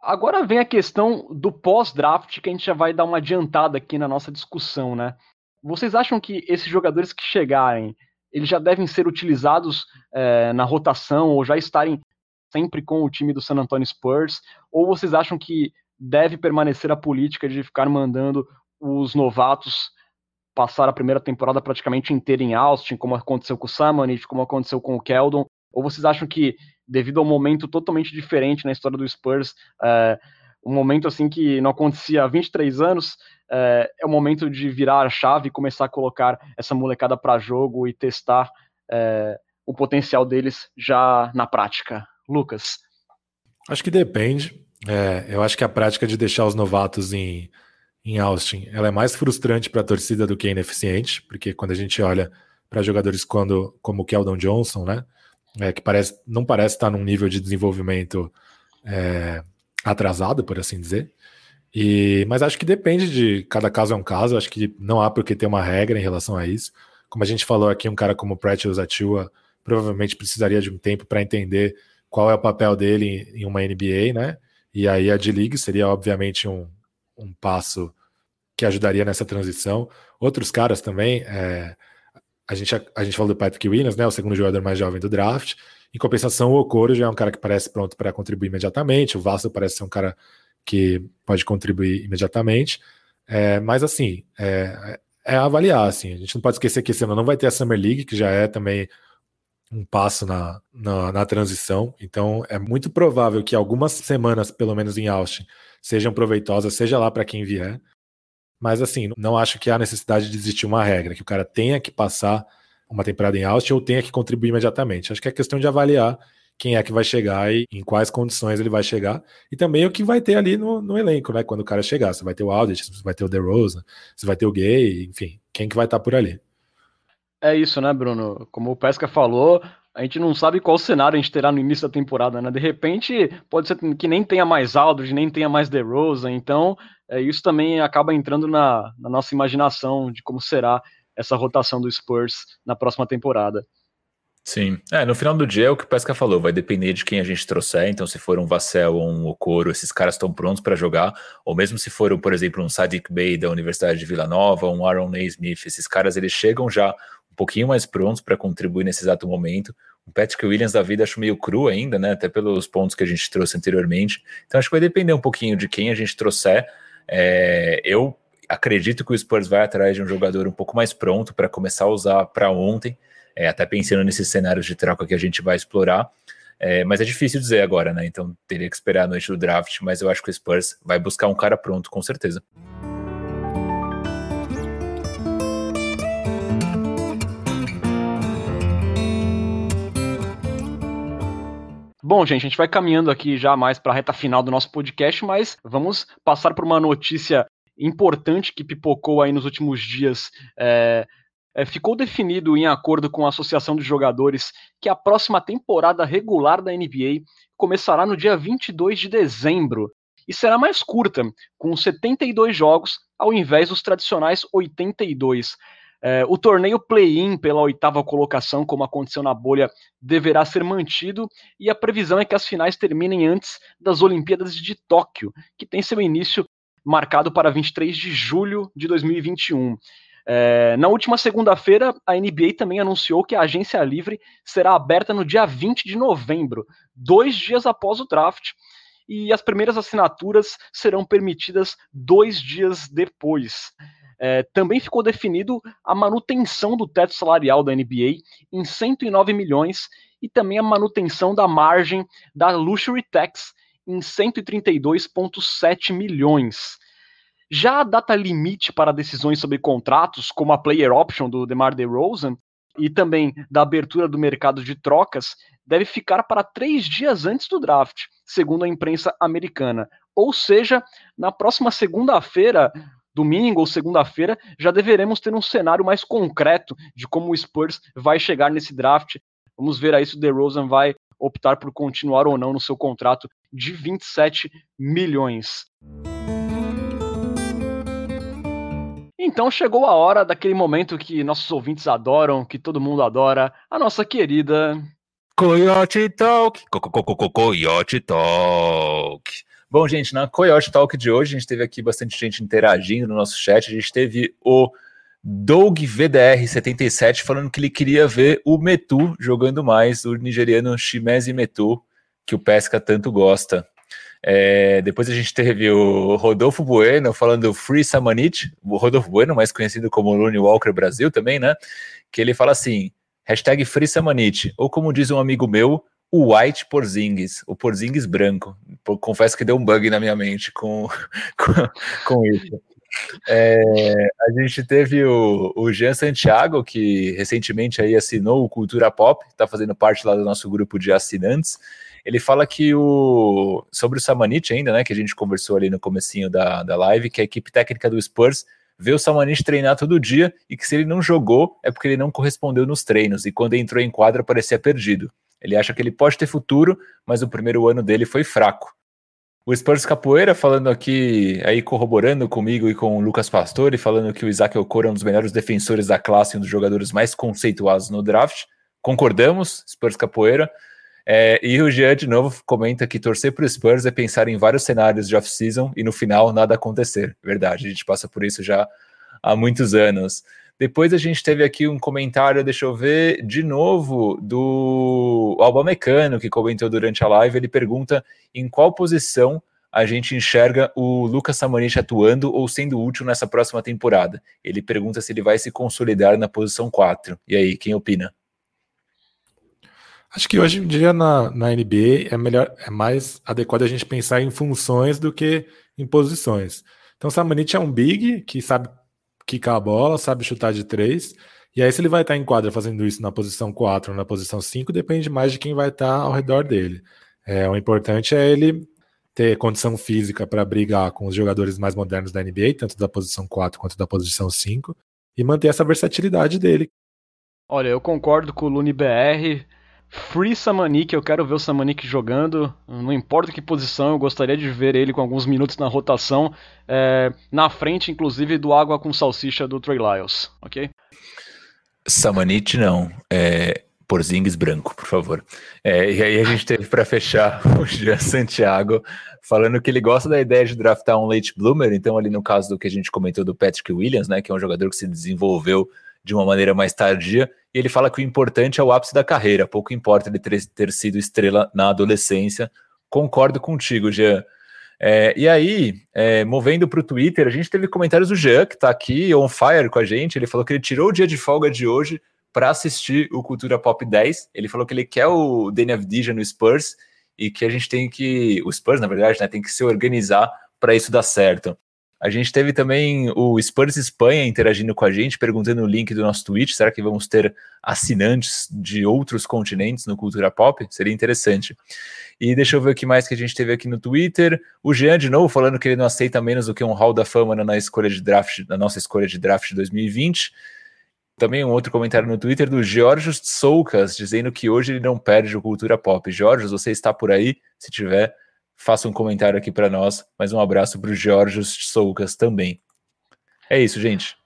Agora vem a questão do pós-draft que a gente já vai dar uma adiantada aqui na nossa discussão, né? Vocês acham que esses jogadores que chegarem, eles já devem ser utilizados é, na rotação ou já estarem sempre com o time do San Antonio Spurs? Ou vocês acham que deve permanecer a política de ficar mandando os novatos passar a primeira temporada praticamente inteira em Austin, como aconteceu com o Samanit, como aconteceu com o Keldon? Ou vocês acham que, devido ao momento totalmente diferente na história do Spurs, é, um momento assim que não acontecia há 23 anos, é, é o momento de virar a chave e começar a colocar essa molecada para jogo e testar é, o potencial deles já na prática? Lucas? Acho que depende. É, eu acho que a prática de deixar os novatos em em Austin, ela é mais frustrante para a torcida do que ineficiente, porque quando a gente olha para jogadores quando, como o Keldon Johnson, né, é, que parece, não parece estar num nível de desenvolvimento é, atrasado, por assim dizer. E, mas acho que depende de cada caso é um caso, acho que não há por que ter uma regra em relação a isso. Como a gente falou aqui, um cara como o Precious Atua provavelmente precisaria de um tempo para entender qual é o papel dele em uma NBA, né? E aí a D-League seria obviamente um, um passo que ajudaria nessa transição. Outros caras também, é, a, gente, a, a, gente falou do Patrick Williams, né, o segundo jogador mais jovem do draft. Em compensação, o Okoro já é um cara que parece pronto para contribuir imediatamente. O Vassal parece ser um cara que pode contribuir imediatamente. É, mas assim, é, é, avaliar. Assim. A gente não pode esquecer que esse ano não vai ter a Summer League, que já é também um passo na, na, na, transição. Então, é muito provável que algumas semanas, pelo menos em Austin, sejam proveitosas, seja lá para quem vier. Mas assim, não acho que há necessidade de existir uma regra, que o cara tenha que passar uma temporada em Austin ou tenha que contribuir imediatamente. Acho que é questão de avaliar quem é que vai chegar e em quais condições ele vai chegar. E também o que vai ter ali no, no elenco, né? Quando o cara chegar. Você vai ter o Aldrich, você vai ter o DeRozan, você vai ter o Gay, enfim, quem que vai estar por ali. É isso, né, Bruno? Como o Pesca falou, a gente não sabe qual cenário a gente terá no início da temporada, né? De repente, pode ser que nem tenha mais Aldridge, nem tenha mais DeRozan, então é, isso também acaba entrando na, na, nossa imaginação de como será essa rotação do Spurs na próxima temporada. Sim, é, no final do dia é o que o Pesca falou, vai depender de quem a gente trouxer, então se for um Vassell ou um Okoro, esses caras estão prontos para jogar, ou mesmo se for, por exemplo, um Sadiq Bey da Universidade de Vila Nova, um Aaron Naismith, esses caras eles chegam já pouquinho mais prontos para contribuir nesse exato momento, o Patrick Williams da vida acho meio cru ainda, né, até pelos pontos que a gente trouxe anteriormente, então acho que vai depender um pouquinho de quem a gente trouxer, é, eu acredito que o Spurs vai atrás de um jogador um pouco mais pronto para começar a usar para ontem, é, até pensando nesses cenários de troca que a gente vai explorar. É, mas é difícil dizer agora, né? Então teria que esperar a noite do draft, mas eu acho que o Spurs vai buscar um cara pronto, com certeza. Bom, gente, a gente vai caminhando aqui já mais para a reta final do nosso podcast, mas vamos passar por uma notícia importante que pipocou aí nos últimos dias é, é, ficou definido em acordo com a Associação de Jogadores que a próxima temporada regular da NBA começará no dia 22 de dezembro e será mais curta, com 72 jogos ao invés dos tradicionais 82. É, o torneio play-in pela oitava colocação, como aconteceu na bolha, deverá ser mantido e a previsão é que as finais terminem antes das Olimpíadas de Tóquio, que tem seu início marcado para 23 de julho de 2021. É, na última segunda-feira, a NBA também anunciou que a agência livre será aberta no dia 20 de novembro, dois dias após o draft, e as primeiras assinaturas serão permitidas dois dias depois. É, também ficou definido a manutenção do teto salarial da NBA em 109 milhões e também a manutenção da margem da Luxury Tax em 132,7 milhões. Já a data limite para decisões sobre contratos, como a player option do DeMar DeRozan, e também da abertura do mercado de trocas, deve ficar para três dias antes do draft, segundo a imprensa americana. Ou seja, na próxima segunda-feira, domingo ou segunda-feira, já deveremos ter um cenário mais concreto de como o Spurs vai chegar nesse draft. Vamos ver aí se o DeRozan vai optar por continuar ou não no seu contrato de 27 milhões. Então chegou a hora daquele momento que nossos ouvintes adoram, que todo mundo adora, a nossa querida Coyote Talk. Co -co -co Coyote Talk. Bom, gente, na Coyote Talk de hoje a gente teve aqui bastante gente interagindo no nosso chat. A gente teve o Doug VDR77 falando que ele queria ver o Metu jogando mais, o nigeriano Shimezi Metu, que o Pesca tanto gosta. É, depois a gente teve o Rodolfo Bueno falando Free Samanit, o Rodolfo Bueno, mais conhecido como Looney Walker Brasil também, né? Que ele fala assim, hashtag Free Samanit, ou como diz um amigo meu, o White Porzingis, o Porzingis branco. Confesso que deu um bug na minha mente com, com, com isso. É, a gente teve o, o Jean Santiago, que recentemente aí assinou o Cultura Pop, está fazendo parte lá do nosso grupo de assinantes, ele fala que o sobre o Samanit ainda, né, que a gente conversou ali no comecinho da, da live, que a equipe técnica do Spurs vê o Samanit treinar todo dia e que se ele não jogou é porque ele não correspondeu nos treinos e quando entrou em quadra parecia perdido. Ele acha que ele pode ter futuro, mas o primeiro ano dele foi fraco. O Spurs Capoeira falando aqui, aí corroborando comigo e com o Lucas Pastore, falando que o Isaac Okoro é um dos melhores defensores da classe, um dos jogadores mais conceituados no draft. Concordamos, Spurs Capoeira. É, e o Jean, de novo, comenta que torcer para o Spurs é pensar em vários cenários de off-season e no final nada acontecer. Verdade, a gente passa por isso já há muitos anos. Depois a gente teve aqui um comentário, deixa eu ver, de novo, do Alba Mecano, que comentou durante a live. Ele pergunta em qual posição a gente enxerga o Lucas Samanich atuando ou sendo útil nessa próxima temporada. Ele pergunta se ele vai se consolidar na posição 4. E aí, quem opina? Acho que hoje em dia na, na NBA é melhor, é mais adequado a gente pensar em funções do que em posições. Então, Samanit é um big que sabe quicar a bola, sabe chutar de três. E aí, se ele vai estar em quadra fazendo isso na posição 4 ou na posição 5, depende mais de quem vai estar ao redor dele. É, o importante é ele ter condição física para brigar com os jogadores mais modernos da NBA, tanto da posição 4 quanto da posição 5, e manter essa versatilidade dele. Olha, eu concordo com o Luni BR. Free Samanik, eu quero ver o Samanik jogando, não importa que posição, eu gostaria de ver ele com alguns minutos na rotação, é, na frente, inclusive, do Água com Salsicha do Trey Lyles, ok? Samanit não. É, Porzingis branco, por favor. É, e aí a gente teve para fechar o Jean Santiago falando que ele gosta da ideia de draftar um late bloomer, então ali no caso do que a gente comentou do Patrick Williams, né, que é um jogador que se desenvolveu de uma maneira mais tardia, e ele fala que o importante é o ápice da carreira, pouco importa ele ter, ter sido estrela na adolescência. Concordo contigo, Jean. É, e aí, é, movendo para o Twitter, a gente teve comentários do Jean, que está aqui on fire com a gente. Ele falou que ele tirou o dia de folga de hoje para assistir o Cultura Pop 10. Ele falou que ele quer o Danny Avdija no Spurs e que a gente tem que, o Spurs, na verdade, né, tem que se organizar para isso dar certo. A gente teve também o Spurs Espanha interagindo com a gente, perguntando o link do nosso Twitch. Será que vamos ter assinantes de outros continentes no Cultura Pop? Seria interessante. E deixa eu ver o que mais que a gente teve aqui no Twitter. O Jean, de novo, falando que ele não aceita menos do que um Hall da Fama na escolha de draft, na nossa escolha de draft de 2020. Também um outro comentário no Twitter do Georgios Soucas, dizendo que hoje ele não perde o Cultura Pop. Georgios, você está por aí? Se tiver, faça um comentário aqui para nós. Mas um abraço para o Georgios Soucas também. É isso, gente.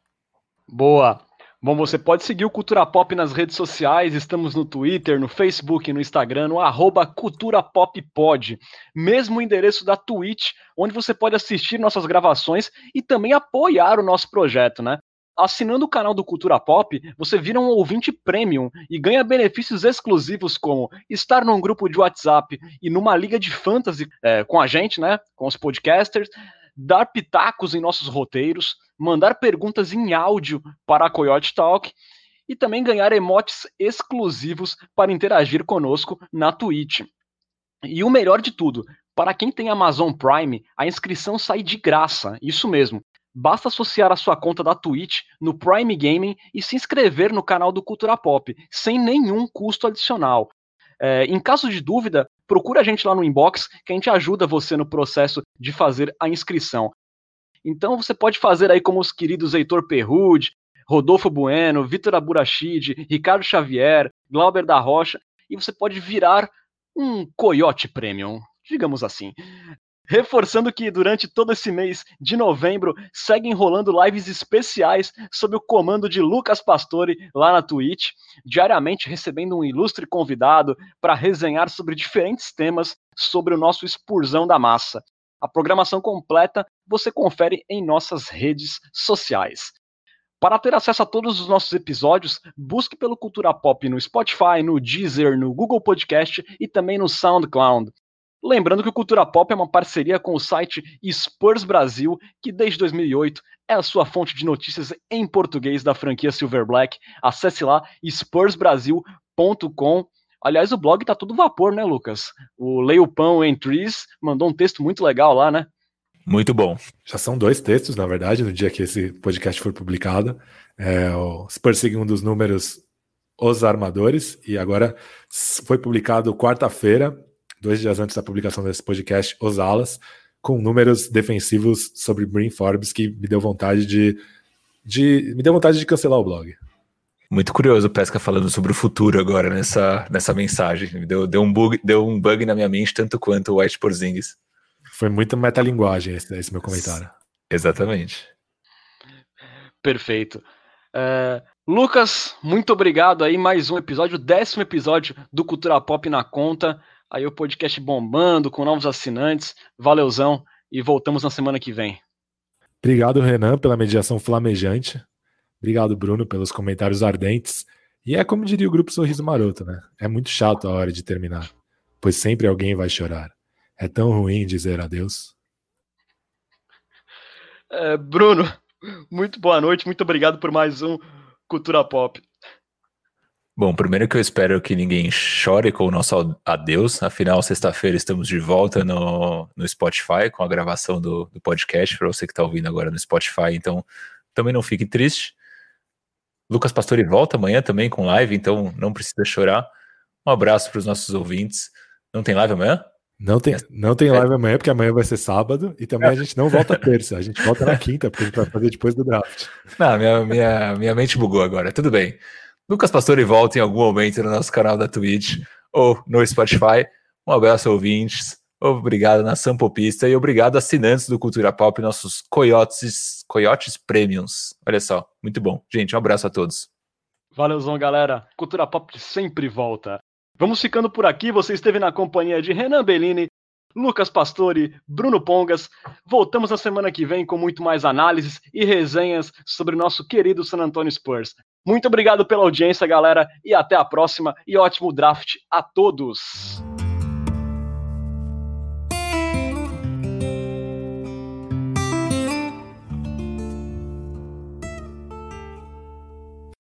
Boa. Bom, você pode seguir o Cultura Pop nas redes sociais, estamos no Twitter, no Facebook, no Instagram, no arroba Cultura Pop Pod. Mesmo endereço da Twitch, onde você pode assistir nossas gravações e também apoiar o nosso projeto, né? Assinando o canal do Cultura Pop, você vira um ouvinte premium e ganha benefícios exclusivos como estar num grupo de WhatsApp e numa liga de fantasy é, com a gente, né? Com os podcasters, dar pitacos em nossos roteiros, mandar perguntas em áudio para a Coyote Talk e também ganhar emotes exclusivos para interagir conosco na Twitch. E o melhor de tudo, para quem tem Amazon Prime, a inscrição sai de graça, isso mesmo. Basta associar a sua conta da Twitch no Prime Gaming e se inscrever no canal do Cultura Pop, sem nenhum custo adicional. É, em caso de dúvida, procura a gente lá no inbox que a gente ajuda você no processo de fazer a inscrição. Então você pode fazer aí como os queridos Heitor Perrude, Rodolfo Bueno, Vitor Aburachid, Ricardo Xavier, Glauber da Rocha, e você pode virar um Coyote Premium, digamos assim. Reforçando que durante todo esse mês de novembro seguem rolando lives especiais sob o comando de Lucas Pastore lá na Twitch, diariamente recebendo um ilustre convidado para resenhar sobre diferentes temas sobre o nosso expursão da massa. A programação completa você confere em nossas redes sociais. Para ter acesso a todos os nossos episódios, busque pelo Cultura Pop no Spotify, no Deezer, no Google Podcast e também no SoundCloud. Lembrando que o Cultura Pop é uma parceria com o site Spurs Brasil, que desde 2008 é a sua fonte de notícias em português da franquia Silver Black. Acesse lá spursbrasil.com. Aliás, o blog tá tudo vapor, né, Lucas? O Leio Pão Entries mandou um texto muito legal lá, né? Muito bom. Já são dois textos, na verdade, no dia que esse podcast for publicado. É, o Spurs seguiu um dos números Os Armadores, e agora foi publicado quarta-feira, dois dias antes da publicação desse podcast, Os Alas, com números defensivos sobre Brin Forbes que me deu vontade de, de me deu vontade de cancelar o blog. Muito curioso o Pesca falando sobre o futuro agora nessa, nessa mensagem. Deu, deu, um bug, deu um bug na minha mente tanto quanto o White Porzingis. Foi muita metalinguagem esse, esse meu comentário. Exatamente. Perfeito. Uh, Lucas, muito obrigado aí. Mais um episódio, décimo episódio do Cultura Pop na conta. Aí o podcast bombando, com novos assinantes. Valeuzão e voltamos na semana que vem. Obrigado, Renan, pela mediação flamejante. Obrigado, Bruno, pelos comentários ardentes. E é como diria o grupo Sorriso Maroto, né? É muito chato a hora de terminar, pois sempre alguém vai chorar. É tão ruim dizer adeus. É, Bruno, muito boa noite, muito obrigado por mais um Cultura Pop. Bom, primeiro que eu espero que ninguém chore com o nosso adeus. Afinal, sexta-feira estamos de volta no, no Spotify com a gravação do, do podcast, para você que está ouvindo agora no Spotify. Então, também não fique triste. Lucas Pastore volta amanhã também com live, então não precisa chorar. Um abraço para os nossos ouvintes. Não tem live amanhã? Não tem, não tem live é. amanhã, porque amanhã vai ser sábado, e também a gente não volta terça, a gente volta na quinta, porque a gente vai fazer depois do draft. Não, minha, minha, minha mente bugou agora, tudo bem. Lucas Pastore volta em algum momento no nosso canal da Twitch ou no Spotify. Um abraço, ouvintes. Obrigado nação popista e obrigado assinantes do Cultura Pop, nossos coiotes, coiotes premiums. Olha só, muito bom. Gente, um abraço a todos. Valeuzão, galera. Cultura Pop sempre volta. Vamos ficando por aqui. Você esteve na companhia de Renan Bellini, Lucas Pastore, Bruno Pongas. Voltamos na semana que vem com muito mais análises e resenhas sobre nosso querido San Antonio Spurs. Muito obrigado pela audiência, galera, e até a próxima. E ótimo draft a todos!